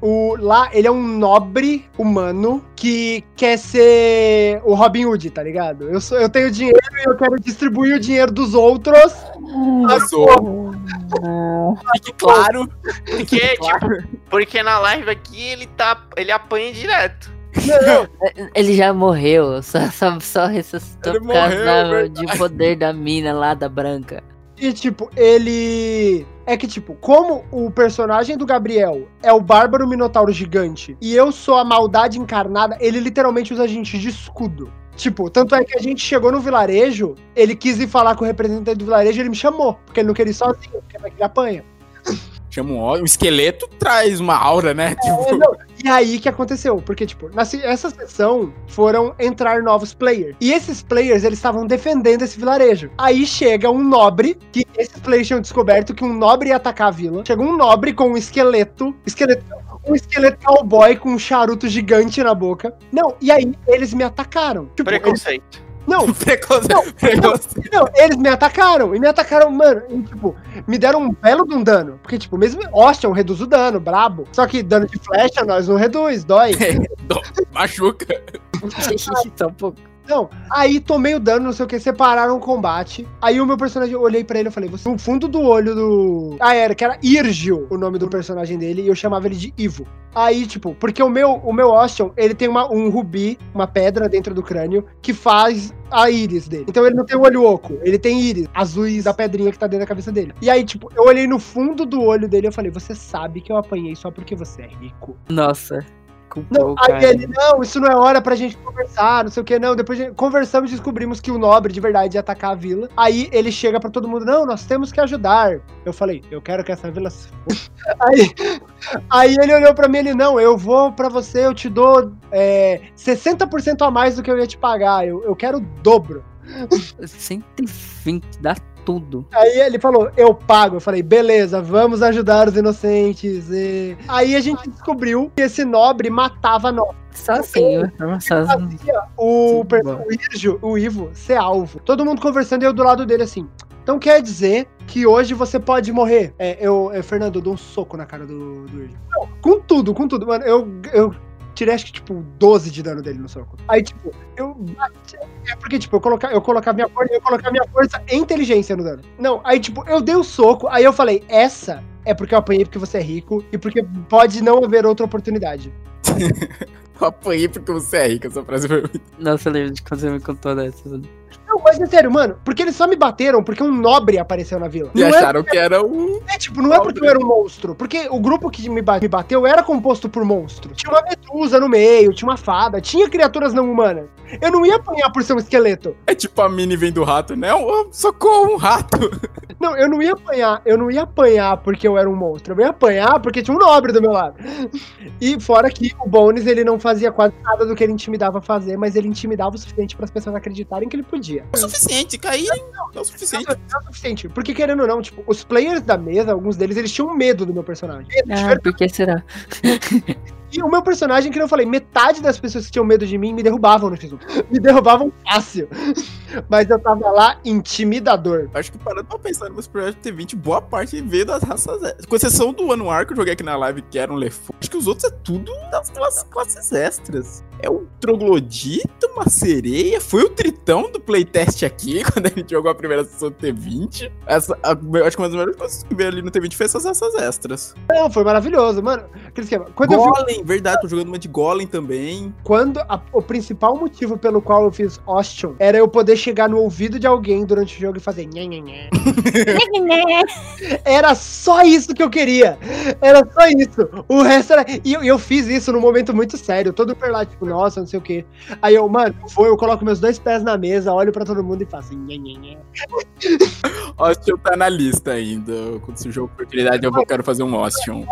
O, lá, ele é um nobre humano que quer ser o Robin Hood, tá ligado? Eu, sou, eu tenho dinheiro e eu quero distribuir o dinheiro dos outros. Arrasou. Fique claro. Porque, tipo, porque na live aqui ele tá. ele apanha direto. Ele já morreu, só, só, só ressuscitou Ele por causa morreu, da- verdade. de poder da mina lá da branca. E, tipo, ele. É que, tipo, como o personagem do Gabriel é o Bárbaro Minotauro gigante e eu sou a maldade encarnada, ele literalmente usa a gente de escudo. Tipo, tanto é que a gente chegou no vilarejo, ele quis ir falar com o representante do vilarejo, ele me chamou, porque ele não queria ir sozinho, porque vai que ele apanha. Chama um. O esqueleto traz uma aura, né? Tipo, É, não, E aí que aconteceu? Porque, tipo, nessa essa sessão foram entrar novos players. E esses players, eles estavam defendendo esse vilarejo. Aí chega um nobre, que esses players tinham descoberto que um nobre ia atacar a vila. Chega um nobre com um esqueleto. Esqueleto. Um esqueleto cowboy com um charuto gigante na boca. Não, e aí eles me atacaram. Tipo, eles- Não, preconceito. preconceito. não, eles me atacaram. E me atacaram, mano, e, tipo, me deram um belo de um dano. Porque, tipo, mesmo Ocean reduz o dano, brabo. Só que dano de flecha nós não reduz, dói. Machuca. Só um pouco. Não, aí tomei o dano, não sei o que, separaram o combate. Aí o meu personagem, eu olhei pra ele e falei, você no fundo do olho do. Ah, era, que era Irgil, o nome do personagem dele, e eu chamava ele de Ivo. Aí, tipo, porque o meu, o meu Ocean, ele tem uma, um rubi, uma pedra dentro do crânio, que faz a íris dele. Então ele não tem o olho oco, ele tem íris azuis da pedrinha que tá dentro da cabeça dele. E aí, tipo, eu olhei no fundo do olho dele e eu falei, você sabe que eu apanhei só porque você é rico. Nossa. Não, aí ele, não, isso não é hora pra gente conversar, não sei o que, não. Depois gente- conversamos e descobrimos que o nobre de verdade ia atacar a vila. Aí ele chega pra todo mundo, não, nós temos que ajudar. Eu falei, eu quero que essa vila se aí, aí ele olhou pra mim e ele, não, eu vou pra você, eu te dou é, 60% a mais do que eu ia te pagar. Eu, eu quero o dobro. 120, dá tudo. Aí ele falou, eu pago. Eu falei, beleza, vamos ajudar os inocentes. E... Aí a gente descobriu que esse nobre matava nós. Só assim, o, o Irjo, o Ivo, ser alvo. Todo mundo conversando e eu do lado dele assim. Então quer dizer que hoje você pode morrer. É, eu, é, Fernando, eu dou um soco na cara do, do Irjo. Não, com tudo, com tudo. Mano, eu, eu tirei acho que, tipo, 12 de dano dele no soco. Aí, tipo, eu bati. É porque, tipo, eu colocar, eu colocar minha força, eu colocar minha força e inteligência no dano. Não, aí, tipo, eu dei o soco, aí eu falei, essa é porque eu apanhei porque você é rico e porque pode não haver outra oportunidade. Eu apanhei porque você é rica, essa frase foi muito. Nossa, eu lembro de quando você me contou dessa. Não, mas é sério, mano, porque eles só me bateram porque um nobre apareceu na vila. E Não é, acharam que era o. é, tipo, não é porque eu era um monstro. Porque o grupo que me ba- me bateu era composto por monstros. Tinha uma medusa no meio, tinha uma fada, tinha criaturas não humanas. Eu não ia apanhar por ser um esqueleto. É tipo a mini vem do rato, né? Um, socorro, um rato. Não, eu não ia apanhar, eu não ia apanhar porque eu era um monstro. Eu ia apanhar porque tinha um nobre do meu lado. E fora que o Bones, ele não fazia quase nada do que ele intimidava fazer, mas ele intimidava o suficiente para as pessoas acreditarem que ele podia. É o suficiente, cair. É o suficiente. Não é o suficiente. Porque, querendo ou não, tipo, os players da mesa, alguns deles, eles tinham medo do meu personagem. Ah, por que será? E o meu personagem, que eu falei, metade das pessoas que tinham medo de mim me derrubavam no X1. Me derrubavam fácil. Mas eu tava lá intimidador. Acho que parando pra pensar no meus projetos T20, boa parte veio das raças extras. Com exceção do Anuar que eu joguei aqui na live, que era um Lefou. Acho que os outros é tudo das classes, classes extras. É o Troglodita, uma sereia. Foi o Tritão do playtest aqui, quando a gente jogou a primeira sessão do T20. Essa, a- eu acho que uma das melhores coisas que veio ali no T20 foi essas raças extras. Não, foi maravilhoso, mano. Aquele esquema. Quando eu vi Golem, verdade, tô jogando uma de Golem também. quando a- o principal motivo pelo qual eu fiz Ocean era eu poder chegar no ouvido de alguém durante o jogo e fazer nhé, nhé. Era só isso que eu queria. Era só isso. O resto era. E eu, eu fiz isso num momento muito sério. Todo lá, tipo, nossa, não sei o quê. Aí eu, mano, vou, eu coloco meus dois pés na mesa, olho pra todo mundo e faço. Ocean tá na lista ainda. Quando jogo for oportunidade, eu vou, quero fazer um Ocean.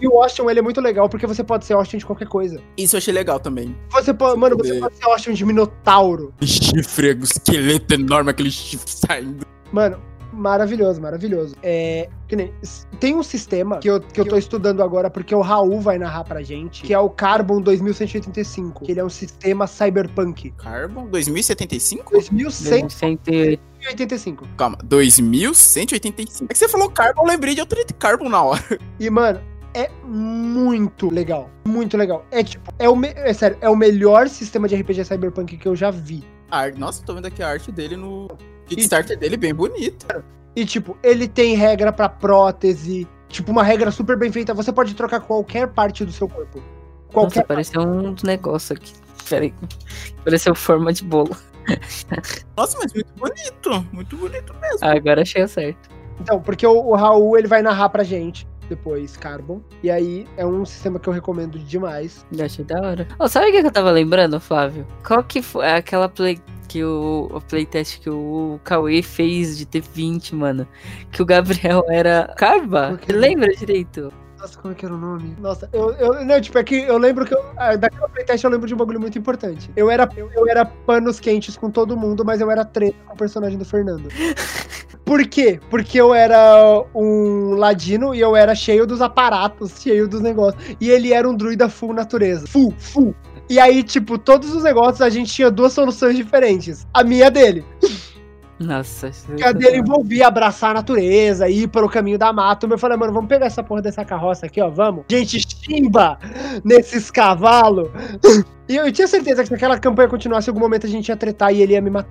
E o Ocean, ele é muito legal porque você pode ser Ocean de qualquer coisa. Isso eu achei legal também. Você pode, mano, você pode ser Ocean de Minotauro. Chifre, esqueleto enorme, aquele chifre saindo. Mano, maravilhoso, maravilhoso. É. Que nem. Tem um sistema que eu, que eu tô estudando agora, porque o Raul vai narrar pra gente, que é o Carbon 2185. Que ele é um sistema cyberpunk. Carbon 2075? 2185. 108. Calma, 2185. É que você falou Carbon, eu lembrei de outro Carbon na hora. E, mano, é muito legal. Muito legal. É tipo, é, o é sério, é o melhor sistema de RPG cyberpunk que eu já vi. Ar- Nossa, tô vendo aqui a arte dele no Kickstarter dele, bem bonita. E, tipo, ele tem regra pra prótese. Tipo, uma regra super bem feita. Você pode trocar qualquer parte do seu corpo. Nossa, Qualquer apareceu um negócio aqui. Peraí. Pareceu forma de bolo. Nossa, mas muito bonito, muito bonito mesmo. Agora achei certo. Então, porque o, o Raul, ele vai narrar pra gente depois Carbon. E aí é um sistema que eu recomendo demais. Eu achei da hora. Oh, sabe o que que eu tava lembrando, Flávio? Qual que foi aquela play... que o, o playtest que o Cauê fez de T20, mano. Que o Gabriel era quê? Lembra direito? Nossa, como é que era o nome? Nossa, eu, eu não, tipo, é que eu lembro que eu, ah, daquela playtest eu lembro de um bagulho muito importante. Eu era, eu, eu era panos quentes com todo mundo, mas eu era treta com o personagem do Fernando. Por quê? Porque eu era um ladino e eu era cheio dos aparatos, cheio dos negócios. E ele era um druida full natureza. Full, full. E aí, tipo, todos os negócios a gente tinha duas soluções diferentes. A minha e a dele. Nossa. isso é A dele envolvia abraçar a natureza, ir pelo caminho da mata. Eu falei, mano, vamos pegar essa porra dessa carroça aqui, ó, vamos. Gente, chimba nesses cavalos. E eu tinha certeza que se aquela campanha continuasse, em algum momento a gente ia tretar e ele ia me matar.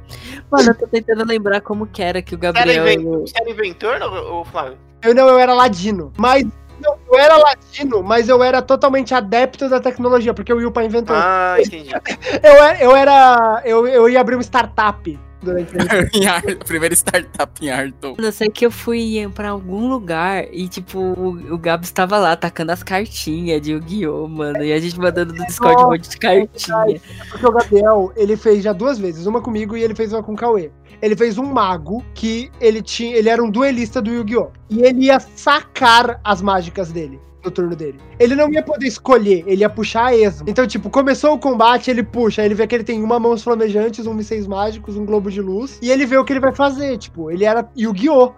Mano, eu tô tentando lembrar como que era que o Você era, Gabriel. inven- você era inventor, ou Flávio? Eu não, eu era ladino. Mas. Não, eu era ladino, mas eu era totalmente adepto da tecnologia, porque eu ia pra inventor. Ah, entendi. Eu, era- eu era. Eu, eu ia abrir uma startup durante a Primeira startup em Arton. Eu sei que eu fui pra algum lugar e, tipo, o, o Gabs tava lá tacando as cartinhas de Yu-Gi-Oh, mano. E a gente mandando no Discord um monte de cartinha. Porque o Gabriel, ele fez já duas vezes, uma comigo e ele fez uma com o Cauê. Ele fez um mago que ele tinha, ele era um duelista do Yu-Gi-Oh! E ele ia sacar as mágicas dele no turno dele. Ele não ia poder escolher, ele ia puxar a esmo. Então, tipo, começou o combate, ele puxa, ele vê que ele tem uma mãos flamejantes, um mísseis mágicos, um globo de luz, e ele vê o que ele vai fazer, tipo, ele era Yu-Gi-Oh!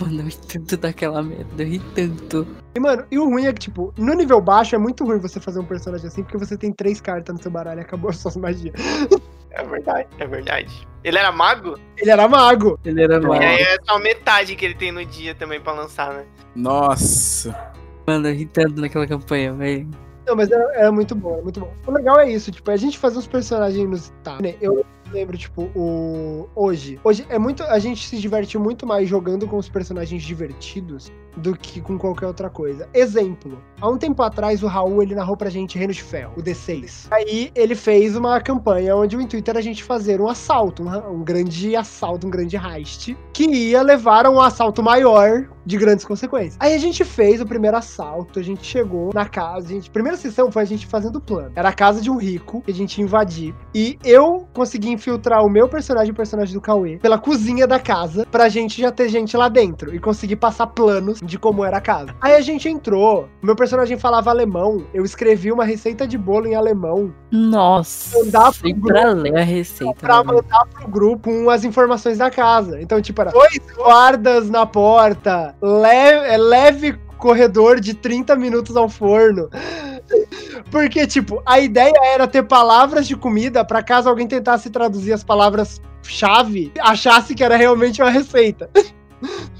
Mano, eu ri tanto daquela merda, eu ri tanto. E, mano, e o ruim é que, tipo, no nível baixo é muito ruim você fazer um personagem assim, porque você tem três cartas no seu baralho e acabou as suas magias. É verdade, é verdade. Ele era mago? Ele era mago. Ele era E mal. aí é só metade que ele tem no dia também pra lançar, né? Nossa. Mano, eu ri tanto naquela campanha, velho. Não, mas era, era muito bom, era muito bom. O legal é isso, tipo, a gente fazer uns personagens inusitados. né? Eu lembro, tipo, o. Hoje. Hoje é muito. A gente se diverte muito mais jogando com os personagens divertidos do que com qualquer outra coisa. Exemplo. Há um tempo atrás, o Raul ele narrou pra gente Reino de Ferro, o D6. Aí ele fez uma campanha onde o intuito era a gente fazer um assalto, um, um grande assalto, um grande heist, que ia levar a um assalto maior de grandes consequências. Aí a gente fez o primeiro assalto, a gente chegou na casa, a gente, primeira sessão foi a gente fazendo o plano. Era a casa de um rico que a gente ia invadir. E eu consegui infiltrar o meu personagem e o personagem do Cauê pela cozinha da casa pra gente já ter gente lá dentro e conseguir passar planos de como era a casa. Aí a gente entrou, meu personagem falava alemão, eu escrevi uma receita de bolo em alemão Nossa. Mandar pro grupo. pra ler a receita. pra mano. mandar pro grupo as informações da casa. Então, tipo, era dois guardas na porta, leve, é, leve corredor de 30 minutos ao forno. Porque, tipo, a ideia era ter palavras de comida pra caso alguém tentasse traduzir as palavras-chave, achasse que era realmente uma receita.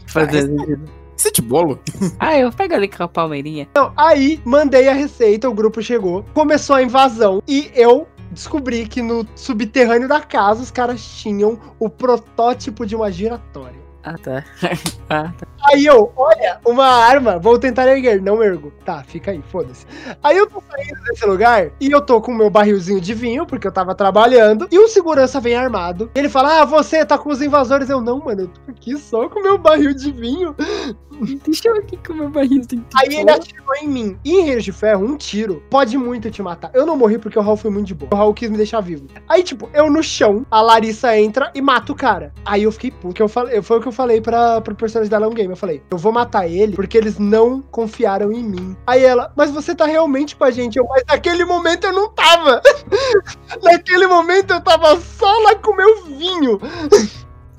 Fazer sentido. Isso é de bolo? Ah, eu pego ali com a palmeirinha. Então, aí mandei a receita, o grupo chegou, começou a invasão e eu descobri que no subterrâneo da casa os caras tinham o protótipo de uma giratória. Ah, tá. ah, tá. Aí eu, olha, uma arma, vou tentar erguer, não ergo. Tá, fica aí, foda-se. Aí eu tô saindo desse lugar e eu tô com o meu barrilzinho de vinho, porque eu tava trabalhando, e o segurança vem armado. Ele fala: Ah, você tá com os invasores. Eu, não, mano, eu tô aqui só com o meu barril de vinho. Deixa eu aqui com o meu barrilzinho. Aí ele atirou em mim. E em Reino de Ferro, um tiro pode muito te matar. Eu não morri porque o Raul foi muito de boa. O Raul quis me deixar vivo. Aí, tipo, eu no chão, a Larissa entra e mata o cara. Aí eu fiquei puto. Que eu falei, foi o que eu falei pra, pro personagem da Long Game. Eu falei, eu vou matar ele porque eles não confiaram em mim. Aí ela, mas você tá realmente com a gente? Eu, mas naquele momento eu não tava. naquele momento eu tava só lá com meu vinho.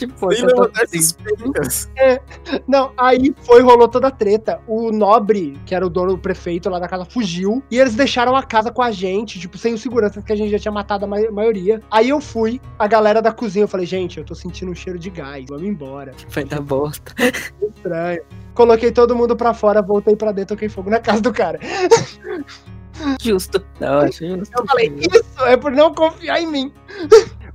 Tipo, Sem tô levantar assim. suspeitas. Não, aí foi, rolou toda a treta. O nobre, que era o dono, o prefeito lá da casa, fugiu. E eles deixaram a casa com a gente, tipo, sem os seguranças, que a gente já tinha matado a ma- maioria. Aí eu fui, a galera da cozinha, eu falei, gente, eu tô sentindo um cheiro de gás, vamos embora. Vai dar bosta. Estranho. Coloquei todo mundo pra fora, voltei pra dentro, toquei fogo na casa do cara. Justo. Não, justo. Eu falei, isso é por não confiar em mim.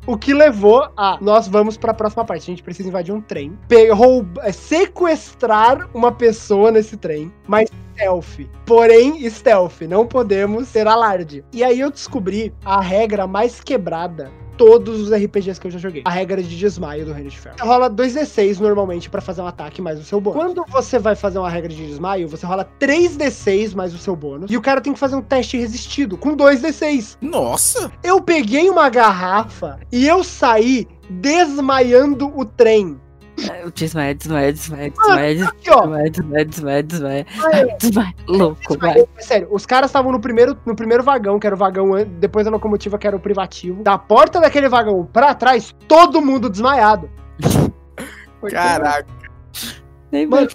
O que levou a nós vamos pra próxima parte. A gente precisa invadir um trem, pe- rouba- é, sequestrar uma pessoa nesse trem, mas stealth. Porém, stealth. Não podemos ter alarde. E aí eu descobri a regra mais quebrada todos os RPGs que eu já joguei. A regra de desmaio do Reino de Ferro. Você rola 2d6 normalmente pra fazer um ataque mais o seu bônus. Quando você vai fazer uma regra de desmaio, você rola 3d6 mais o seu bônus. E o cara tem que fazer um teste resistido com 2d6. Nossa! Eu peguei uma garrafa e eu saí desmaiando o trem. É, Desmaia, desmaia, desmaia, desmaia, Aqui, ó. desmaia, desmaia, desmaia, desmaia. Desmaia. Desmaia, louco, vai. Sério, os caras estavam no primeiro, no primeiro vagão, que era o vagão depois da locomotiva, que era o privativo. Da porta daquele vagão pra trás, todo mundo desmaiado. Caraca. Nem Mano.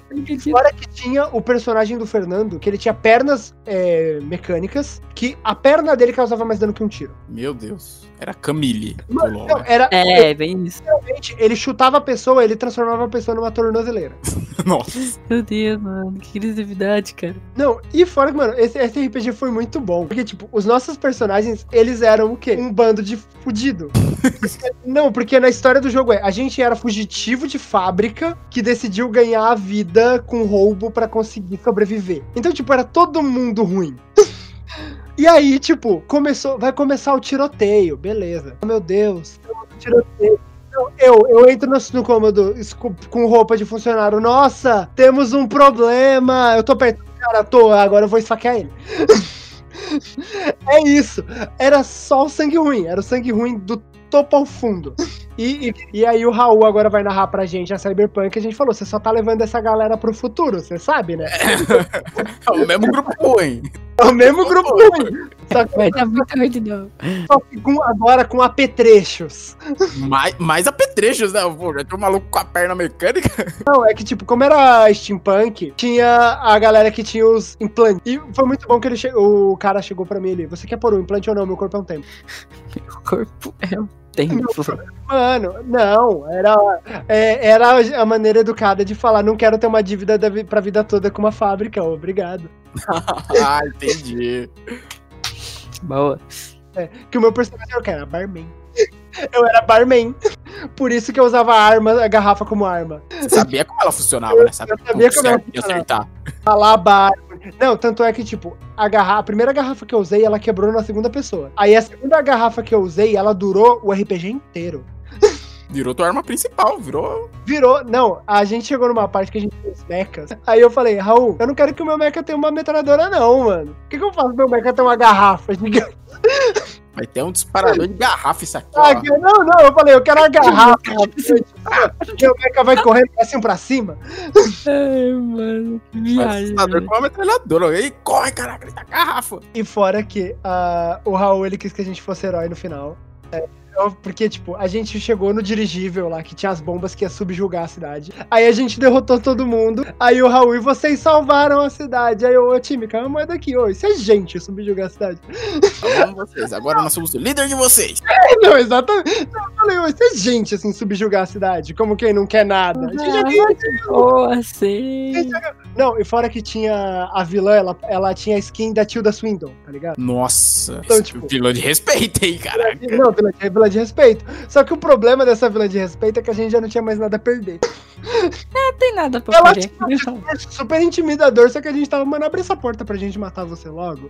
Fora que tinha o personagem do Fernando, que ele tinha pernas é, mecânicas, que a perna dele causava mais dano que um tiro. Meu Deus. Era Camille. Mano, LoL, não, né? era É, bem isso. realmente, ele chutava a pessoa, ele transformava a pessoa numa tornozeleira. Nossa. Meu Deus, mano, que criatividade, cara. Não, e fora que, mano, esse, esse RPG foi muito bom. Porque, tipo, os nossos personagens, eles eram o quê? Um bando de fudido. Não, porque na história do jogo é, a gente era fugitivo de fábrica que decidiu ganhar a vida com roubo pra conseguir sobreviver. Então, tipo, era todo mundo ruim. E aí, tipo, começou, vai começar o tiroteio, beleza. Oh, meu Deus, tiroteio. Eu, eu entro no, no cômodo com, roupa de funcionário. Nossa, temos um problema. Eu tô perto do cara, tô, agora eu vou esfaquear ele. é isso. Era só o sangue ruim. Era o sangue ruim do topo ao fundo. E, e, e aí o Raul agora vai narrar pra gente a Cyberpunk. A gente falou, você só tá levando essa galera pro futuro, você sabe, né? É o mesmo grupo ruim. É o mesmo grupo ruim. Só que, Vai dar muito ruim de novo. só que com- agora com apetrechos. Mais, mais apetrechos, né? Pô, já tem um maluco com a perna mecânica. Não, é que, tipo, como era steampunk, tinha a galera que tinha os implantes. E foi muito bom que ele che- o cara chegou pra mim ali. Você quer pôr um implante ou não? Meu corpo é um templo. O corpo é um templo. Mano, não. Era, é, era a maneira educada de falar: não quero ter uma dívida da, vi- pra vida toda com uma fábrica. Obrigado. ah, entendi. Boa. Que o meu personagem era o quê? Era barman. Eu era barman. Por isso que eu usava a arma, a garrafa como arma. Você sabia como ela funcionava, né? Sabia eu sabia como ela acertar. Falar bar. Não, tanto é que, tipo, a, garrafa, a primeira garrafa que eu usei, ela quebrou na segunda pessoa. Aí a segunda garrafa que eu usei, ela durou o RPG inteiro. Virou tua arma principal, virou. Virou. Não, a gente chegou numa parte que a gente fez mechas. Aí eu falei, Raul, eu não quero que o meu mecha tenha uma metralhadora, não, mano. O que, que eu faço meu mecha ter uma garrafa gigante? Vai ter um disparador de garrafa isso aqui, Ah, ó. que- não, não, eu falei, eu quero a garrafa. Meu mecha vai correndo assim pra cima. Ai, mano. que Um Viagem. com uma metralhadora. Ei, corre, caraca, ele tá garrafa. E fora que ah, o Raul, ele quis que a gente fosse herói no final. É, porque, tipo, a gente chegou no dirigível lá, que tinha as bombas que ia subjugar a cidade. Aí a gente derrotou todo mundo. Aí o Raul, e vocês salvaram a cidade. Aí eu, ô time, calma daqui, ô, isso é gente subjugar a cidade. Salvamos vocês. Agora nós somos o líder de vocês. Não, exatamente. Não, eu falei, ô, isso é gente, assim, subjugar a cidade. Como quem não quer nada. A gente é gente. Boa, sim. Não, e fora que tinha a vilã, ela, ela tinha a skin da Tilda Swindon, tá ligado? Nossa, Então, tipo- vilão de respeito aí, caraca. Não, vila de, vila de respeito. Só que o problema dessa vila de respeito é que a gente já não tinha mais nada a perder. Não tem nada pra Ela. É super intimidador, só que a gente tava, mano, abre essa porta pra gente matar você logo.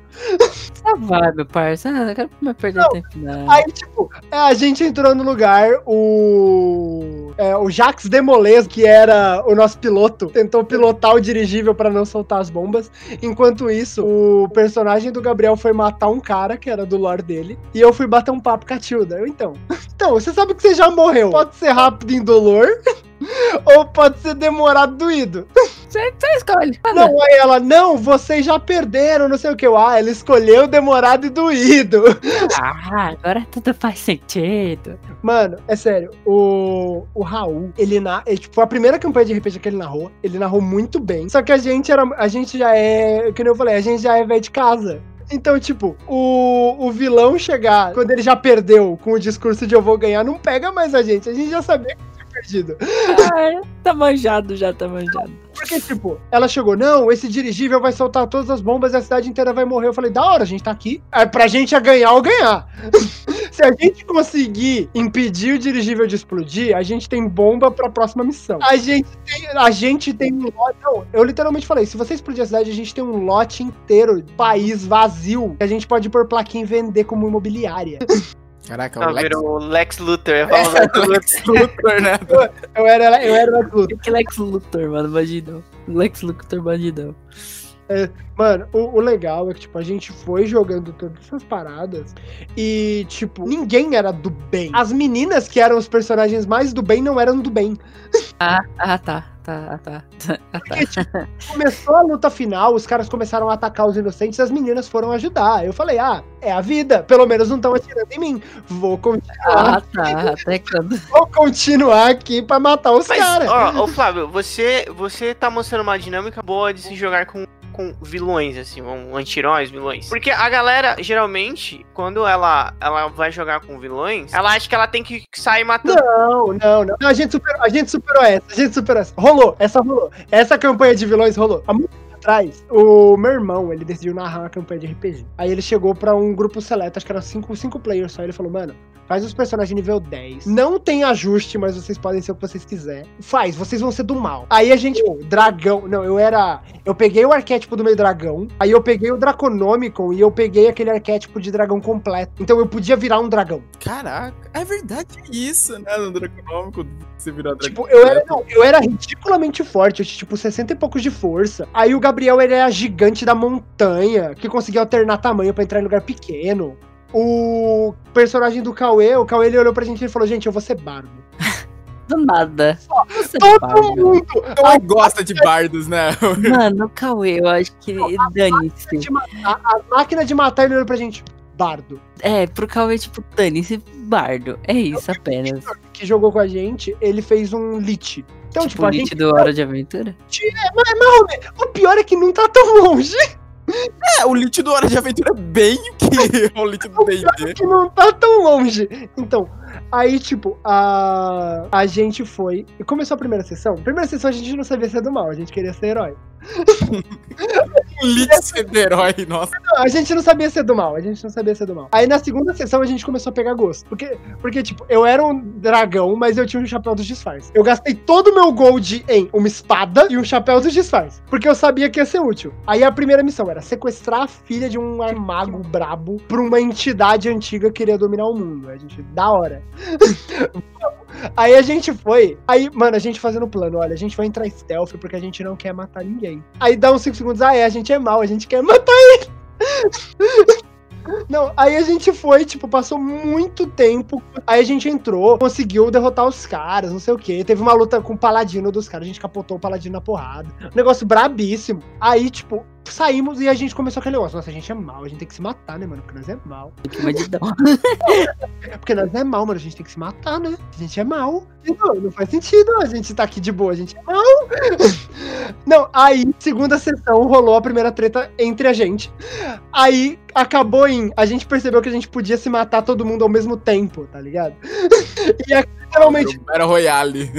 Vai, meu parça. Ah, não quero mais perder Não. tempo, não. Aí, tipo, é, a gente entrou no lugar, o. É, o Jax Demoles, que era o nosso piloto, tentou pilotar o dirigível pra não soltar as bombas. Enquanto isso, o personagem do Gabriel foi matar um cara, que era do lore dele, e eu fui bater um papo com a Tilda. Eu, então. Então, você sabe que você já morreu. Pode ser rápido e indolor. Ou pode ser demorado doído. Você, você escolhe. Não, aí ela, não, vocês já perderam, não sei o que. Ah, ela escolheu demorado e doído. Ah, agora tudo faz sentido. Mano, é sério, o, o Raul, ele, na, ele, tipo, a primeira campanha de RPG que ele narrou, ele narrou muito bem. Só que a gente era, a gente já é, que eu falei, a gente já é velho de casa. Então, tipo, o, o vilão chegar, quando ele já perdeu com o discurso de eu vou ganhar, não pega mais a gente. A gente já sabia que perdido. Ai, tá manjado já, tá manjado. Porque, tipo, ela chegou, não, esse dirigível vai soltar todas as bombas e a cidade inteira vai morrer. Eu falei, da hora, a gente tá aqui. É pra gente é ganhar ou ganhar. Se a gente conseguir impedir o dirigível de explodir, a gente tem bomba pra próxima missão. A gente tem, a gente tem um lote. Não, eu literalmente falei, se você explodir a cidade, a gente tem um lote inteiro, país vazio, que a gente pode pôr plaquinha e vender como imobiliária. Caraca, o Não, Lex virou o Lex Luthor. Eu falo Lex Luthor. Lex Luthor, né? Eu era, eu era o Lex Luthor. Que Lex Luthor, mano, bandidão. Lex Luthor, bandidão. Mano, o, o legal é que, tipo, a gente foi jogando todas essas paradas e, tipo, ninguém era do bem. As meninas que eram os personagens mais do bem não eram do bem. Ah, ah, tá. Tá, ah, tá. Ah, tá. Começou a luta final, os caras começaram a atacar os inocentes as meninas foram ajudar. Eu falei, ah, é a vida. Pelo menos não estão atirando em mim. Vou continuar, Ah, tá. Até quando. vou continuar aqui pra matar os caras. ó, ô Flávio, você, você tá mostrando uma dinâmica boa de se jogar com, com vilões, assim, um, anti-heróis, vilões. Porque a galera, geralmente, quando ela, ela vai jogar com vilões, ela acha que ela tem que sair matando. Não, não, não. A gente superou, a gente superou essa, a gente superou essa. Rolou, essa rolou. Essa campanha de vilões rolou. Há muito atrás, o meu irmão, ele decidiu narrar uma campanha de RPG. Aí ele chegou pra um grupo seleto, acho que eram cinco, cinco players só. Ele falou, mano, faz os personagens nível 10. Não tem ajuste, mas vocês podem ser o que vocês quiserem. Faz, vocês vão ser do mal. Aí a gente, pô, dragão. Não, eu era. Eu peguei o arquétipo do meu dragão. Aí eu peguei o Draconomicon e eu peguei aquele arquétipo de dragão completo. Então eu podia virar um dragão. Caraca, é verdade isso, né? No Draconômico, você virou dragão. Tipo, eu era, não, eu era ridiculamente forte, eu tinha tipo 60 e poucos de força. Aí o Gabriel ele era gigante da montanha, que conseguia alternar tamanho pra entrar em lugar pequeno. O personagem do Cauê, o Cauê ele olhou pra gente e falou: Gente, eu vou ser bardo. Do nada. Você Todo bardo. mundo! Ela gosta de bardos, né? Mano, o Cauê, eu acho que dane-se. A máquina de matar, ele olhou pra gente: Bardo. É, pro Cauê, tipo, dane-se, bardo. É isso apenas. Que jogou com a gente, ele fez um lit. Então, tipo, tipo, o a gente. do Hora de Aventura. É, mas, mas, o pior é que não tá tão longe. É, o Lich do Hora de Aventura é bem o que o Lich do D&D. que não tá tão longe. Então, aí, tipo, a, a gente foi. E começou a primeira sessão. Primeira sessão a gente não sabia ser do mal, a gente queria ser herói. Lich sendo herói, nossa. Não, a gente não sabia ser do mal, a gente não sabia ser do mal. Aí na segunda sessão a gente começou a pegar gosto. Porque, porque tipo, eu era um dragão, mas eu tinha um chapéu dos disfarces. Eu gastei todo o meu gold em uma espada e um chapéu dos disfarces. Porque eu sabia que ia ser útil. Aí a primeira missão era sequestrar a filha de um mago brabo pra uma entidade antiga que queria dominar o mundo. A gente, da hora. Aí a gente foi. Aí, mano, a gente fazendo plano, olha, a gente vai entrar stealth porque a gente não quer matar ninguém. Aí dá uns 5 segundos, ah, é, a gente é mal, a gente quer matar ele. Não, aí a gente foi, tipo, passou muito tempo. Aí a gente entrou, conseguiu derrotar os caras, não sei o que. Teve uma luta com o paladino dos caras, a gente capotou o paladino na porrada. Um negócio brabíssimo. Aí, tipo, saímos e a gente começou aquele negócio. Nossa, a gente é mal, a gente tem que se matar, né, mano? Porque nós é mal. Porque nós é mal, mano, a gente tem que se matar, né? A gente é mal. Não, não faz sentido a gente tá aqui de boa, a gente é mal. Não, aí, segunda sessão, rolou a primeira treta entre a gente. Aí, acabou em... A gente percebeu que a gente podia se matar todo mundo ao mesmo tempo, tá ligado? E é literalmente Era Royale.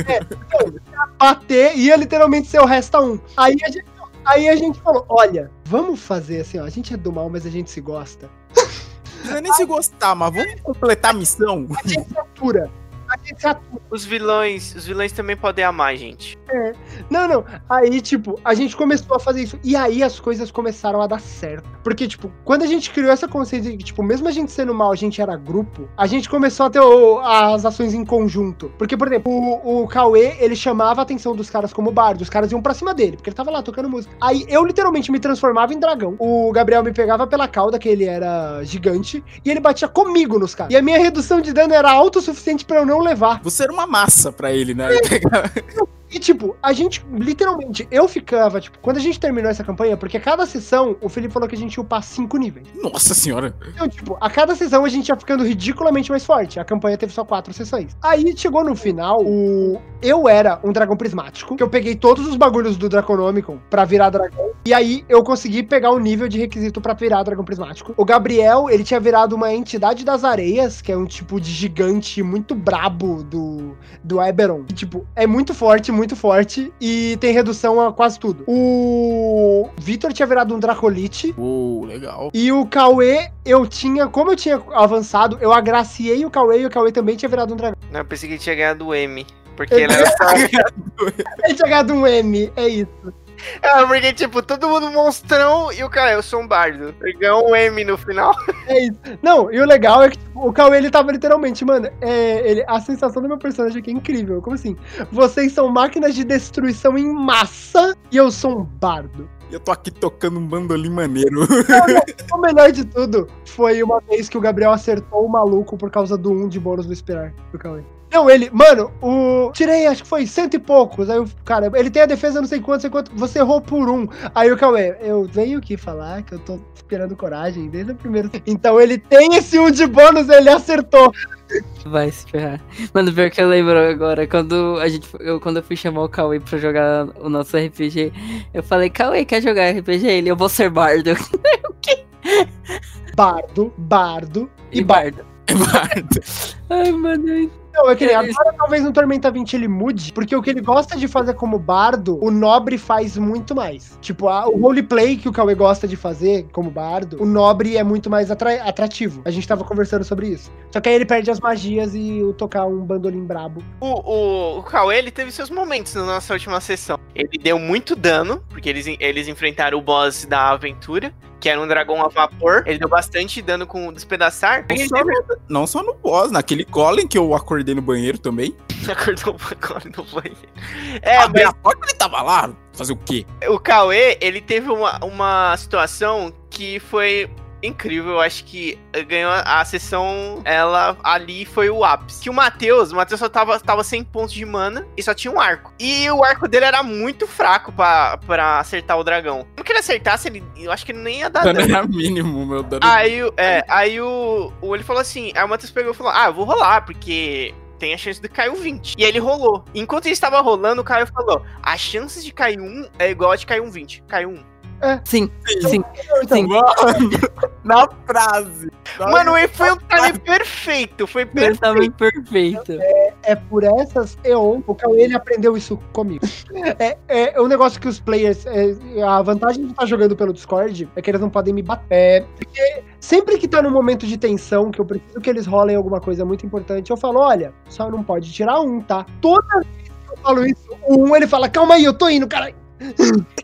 bater, ia literalmente ser o resta um. Aí a gente... Aí a gente falou, olha, vamos fazer assim, ó, a gente é do mal, mas a gente se gosta. Não precisa nem se gostar, mas vamos completar a missão. A gente se atura. Os vilões, os vilões também podem amar, gente. Não, não. Aí, tipo, a gente começou a fazer isso. E aí as coisas começaram a dar certo. Porque, tipo, quando a gente criou essa consciência de que, tipo, mesmo a gente sendo mal, a gente era grupo, a gente começou a ter o- as ações em conjunto. Porque, por exemplo, o, o Cauê, ele chamava a atenção dos caras como bardo. Os caras iam pra cima dele, porque ele tava lá tocando música. Aí eu literalmente me transformava em dragão. O Gabriel me pegava pela cauda, que ele era gigante, e ele batia comigo nos caras. E a minha redução de dano era alta o suficiente pra eu não levar. Você era uma massa pra ele, né? Pegava- E, tipo, a gente, literalmente, eu ficava, tipo, quando a gente terminou essa campanha, porque cada sessão, o Felipe falou que a gente ia upar cinco níveis. Nossa senhora. Então, tipo, a cada sessão a gente ia ficando ridiculamente mais forte. A campanha teve só quatro sessões. Aí chegou no final, o. Eu era um dragão prismático, que eu peguei todos os bagulhos do Draconomicon pra virar dragão. E aí eu consegui pegar o nível de requisito pra virar dragão prismático. O Gabriel, ele tinha virado uma entidade das areias, que é um tipo de gigante muito brabo do, do Eberron. Que, tipo, é muito forte, muito forte e tem redução a quase tudo. O Vitor tinha virado um Dracolite. Uou, legal. E o Cauê, eu tinha, como eu tinha avançado, eu agraciei o Cauê e o Cauê também tinha virado um dragão. Não, eu pensei que ele tinha ganhado o M. Porque ele era só. Ele tinha ganhado um M, é isso. É, porque, tipo, todo mundo monstrão e o cara, eu sou um bardo. Ele ganhou um M no final. É isso. Não, e o legal é que tipo, o Cauê, ele tava literalmente, mano, é, ele, a sensação do meu personagem aqui é incrível. Como assim? Vocês são máquinas de destruição em massa e eu sou um bardo. Eu tô aqui tocando um bandolim maneiro. O melhor de tudo foi uma vez que o Gabriel acertou o maluco por causa do 1 de bônus do esperar do Cauê. Não, ele, mano, o. Tirei, acho que foi cento e poucos. Aí o cara, ele tem a defesa não sei quanto, não sei quanto. Você errou por um. Aí o Cauê, eu venho aqui falar que eu tô esperando coragem desde o primeiro. Então ele tem esse um de bônus, ele acertou. Vai se ferrar. Mano, pior que eu lembro agora, quando a gente, eu, quando eu fui chamar o Cauê pra jogar o nosso RPG, eu falei, Cauê, quer jogar RPG? Ele, eu vou ser bardo. Bardo, bardo e, E bardo. bardo. Ai, mano, eu Não, é que isso. agora talvez no Tormenta 20 ele mude, porque o que ele gosta de fazer como bardo, o nobre faz muito mais. Tipo, a- o roleplay que o Cauê gosta de fazer como bardo, o nobre é muito mais atra- atrativo. A gente tava conversando sobre isso. Só que aí ele perde as magias e o tocar um bandolim brabo. O, o, o Cauê, ele teve seus momentos na nossa última sessão. Ele deu muito dano, porque eles, eles enfrentaram o boss da aventura, que era um dragão a vapor. Ele deu bastante dano com o despedaçar. Não só, no, não só no boss, naquele golem que eu acordei no banheiro também. acordou agora no banheiro. É, mas a porta ele tava lá. Fazer o quê? o Cauê, ele teve uma, uma situação que foi incrível. Eu acho que ganhou a, a sessão, ela ali foi o ápice. Que o Matheus, o Matheus só tava, tava sem pontos de mana e só tinha um arco. E o arco dele era muito fraco pra, pra acertar o dragão. Não que ele acertasse, ele, eu acho que ele nem ia dar Dano era mínimo, meu dano. Aí, o- é, aí o, o- ele falou assim, aí o Matheus pegou e falou, ah, eu vou rolar, porque tem a chance de cair um 20. E ele rolou. Enquanto ele estava rolando, o Caio falou, as chances de cair um é igual a de cair um 20. Caiu um. Sim, sim. Então, Sim. Na frase. Mano, e foi um time perfeito, foi perfeito. Pensamento perfeito. é por essas eon, o Cauê ele aprendeu isso comigo. É, é, um negócio que os players. é, a vantagem de estar jogando pelo Discord é que eles não podem me bater. É, porque sempre que tá num momento de tensão, que eu preciso que eles rolem alguma coisa muito importante, eu falo: olha, só não pode tirar um, tá? Toda vez que eu falo isso, o um ele fala: calma aí, eu tô indo, cara.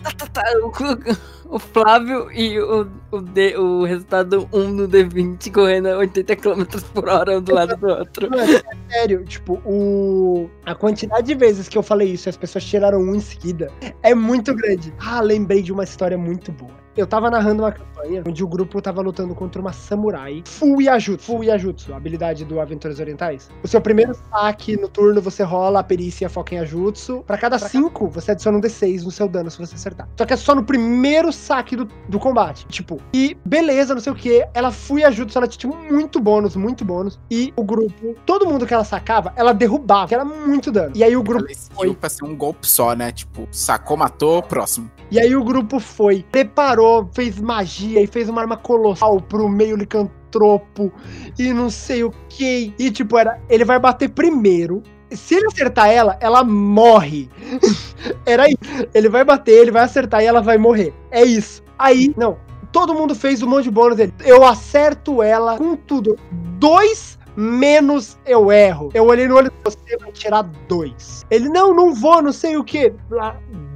Tá, tá, o, o Flávio e o, o, D, o resultado 1 no D20 correndo a 80 km por hora um do lado do outro. Mano, é sério, tipo, o... a quantidade de vezes que eu falei isso e as pessoas tiraram um em seguida é muito grande. Ah, lembrei de uma história muito boa. Eu tava narrando uma campanha onde o grupo tava lutando contra uma samurai full Yajutsu. Full Yajutsu, a habilidade do Aventuras Orientais. O seu primeiro saque no turno, você rola a perícia e a foca em Yajutsu. Pra cada cinco, você adiciona um D6 no seu dano se você acertar. Só que é só no primeiro saque do, do combate. Tipo, e beleza, não sei o que. Ela full Yajutsu, ela tinha muito bônus, muito bônus. E o grupo, todo mundo que ela sacava, ela derrubava, que era muito dano. E aí o grupo Ela esquiou pra ser um golpe só, né? Tipo, sacou, matou, próximo. E aí o grupo foi, preparou, fez magia e fez uma arma colossal pro meio licantropo e não sei o que. E tipo, era, ele vai bater primeiro. Se ele acertar ela, ela morre. era isso. Ele vai bater, ele vai acertar e ela vai morrer. É isso. Aí, não. Todo mundo fez um monte de bônus dele. Eu acerto ela com tudo. Dois menos eu erro. Eu olhei no olho, você vai tirar dois. Ele, não, não vou, não sei o que.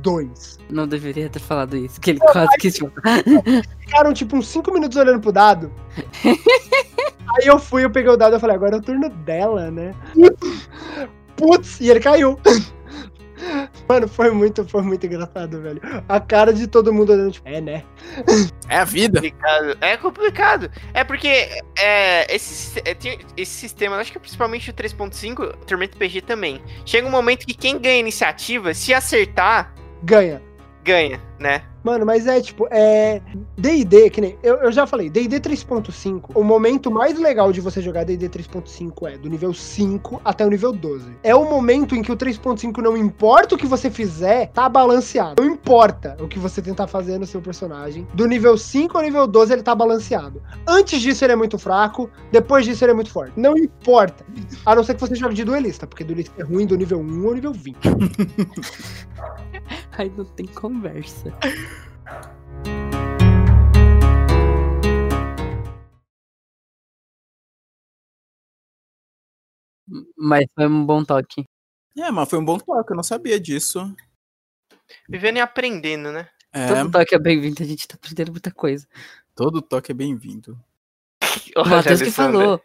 Dois. Não deveria ter falado isso, que ele quase quis jogar. ficaram tipo uns 5 minutos olhando pro dado. Aí eu fui, eu peguei o dado e falei, agora é o turno dela, né? Putz, e ele caiu. Mano, foi muito, foi muito engraçado, velho. A cara de todo mundo olhando, tipo, é, né? É a vida. complicado. É complicado. É porque é, esse, é, esse sistema, acho que principalmente o 3.5, Tormento PG também. Chega um momento que quem ganha iniciativa, se acertar, Ganha. ganha, né? Mano, mas é tipo, é. DD, que nem. Eu, eu já falei, DD 3.5. O momento mais legal de você jogar DD 3.5 é do nível 5 até o nível 12. É o momento em que o 3.5 não importa o que você fizer, tá balanceado. Não importa o que você tentar fazer no seu personagem. Do nível 5 ao nível 12 ele tá balanceado. Antes disso ele é muito fraco, depois disso ele é muito forte. Não importa. A não ser que você jogue de duelista, porque duelista é ruim do nível 1 ao nível 20. Aí não tem conversa. Mas foi um bom toque. É, mas foi um bom toque, eu não sabia disso. Vivendo e aprendendo, né? É, Todo toque é bem-vindo, a gente tá aprendendo muita coisa. todo toque é bem-vindo. O Olha, Matheus que falou.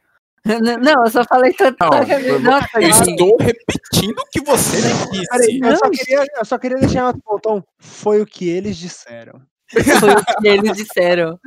Não, eu só falei total. Não, tá eu não, estou repetindo o que você disse. Eu, só queria, eu só queria deixar outro botão. Foi o que eles disseram. Foi o que eles disseram.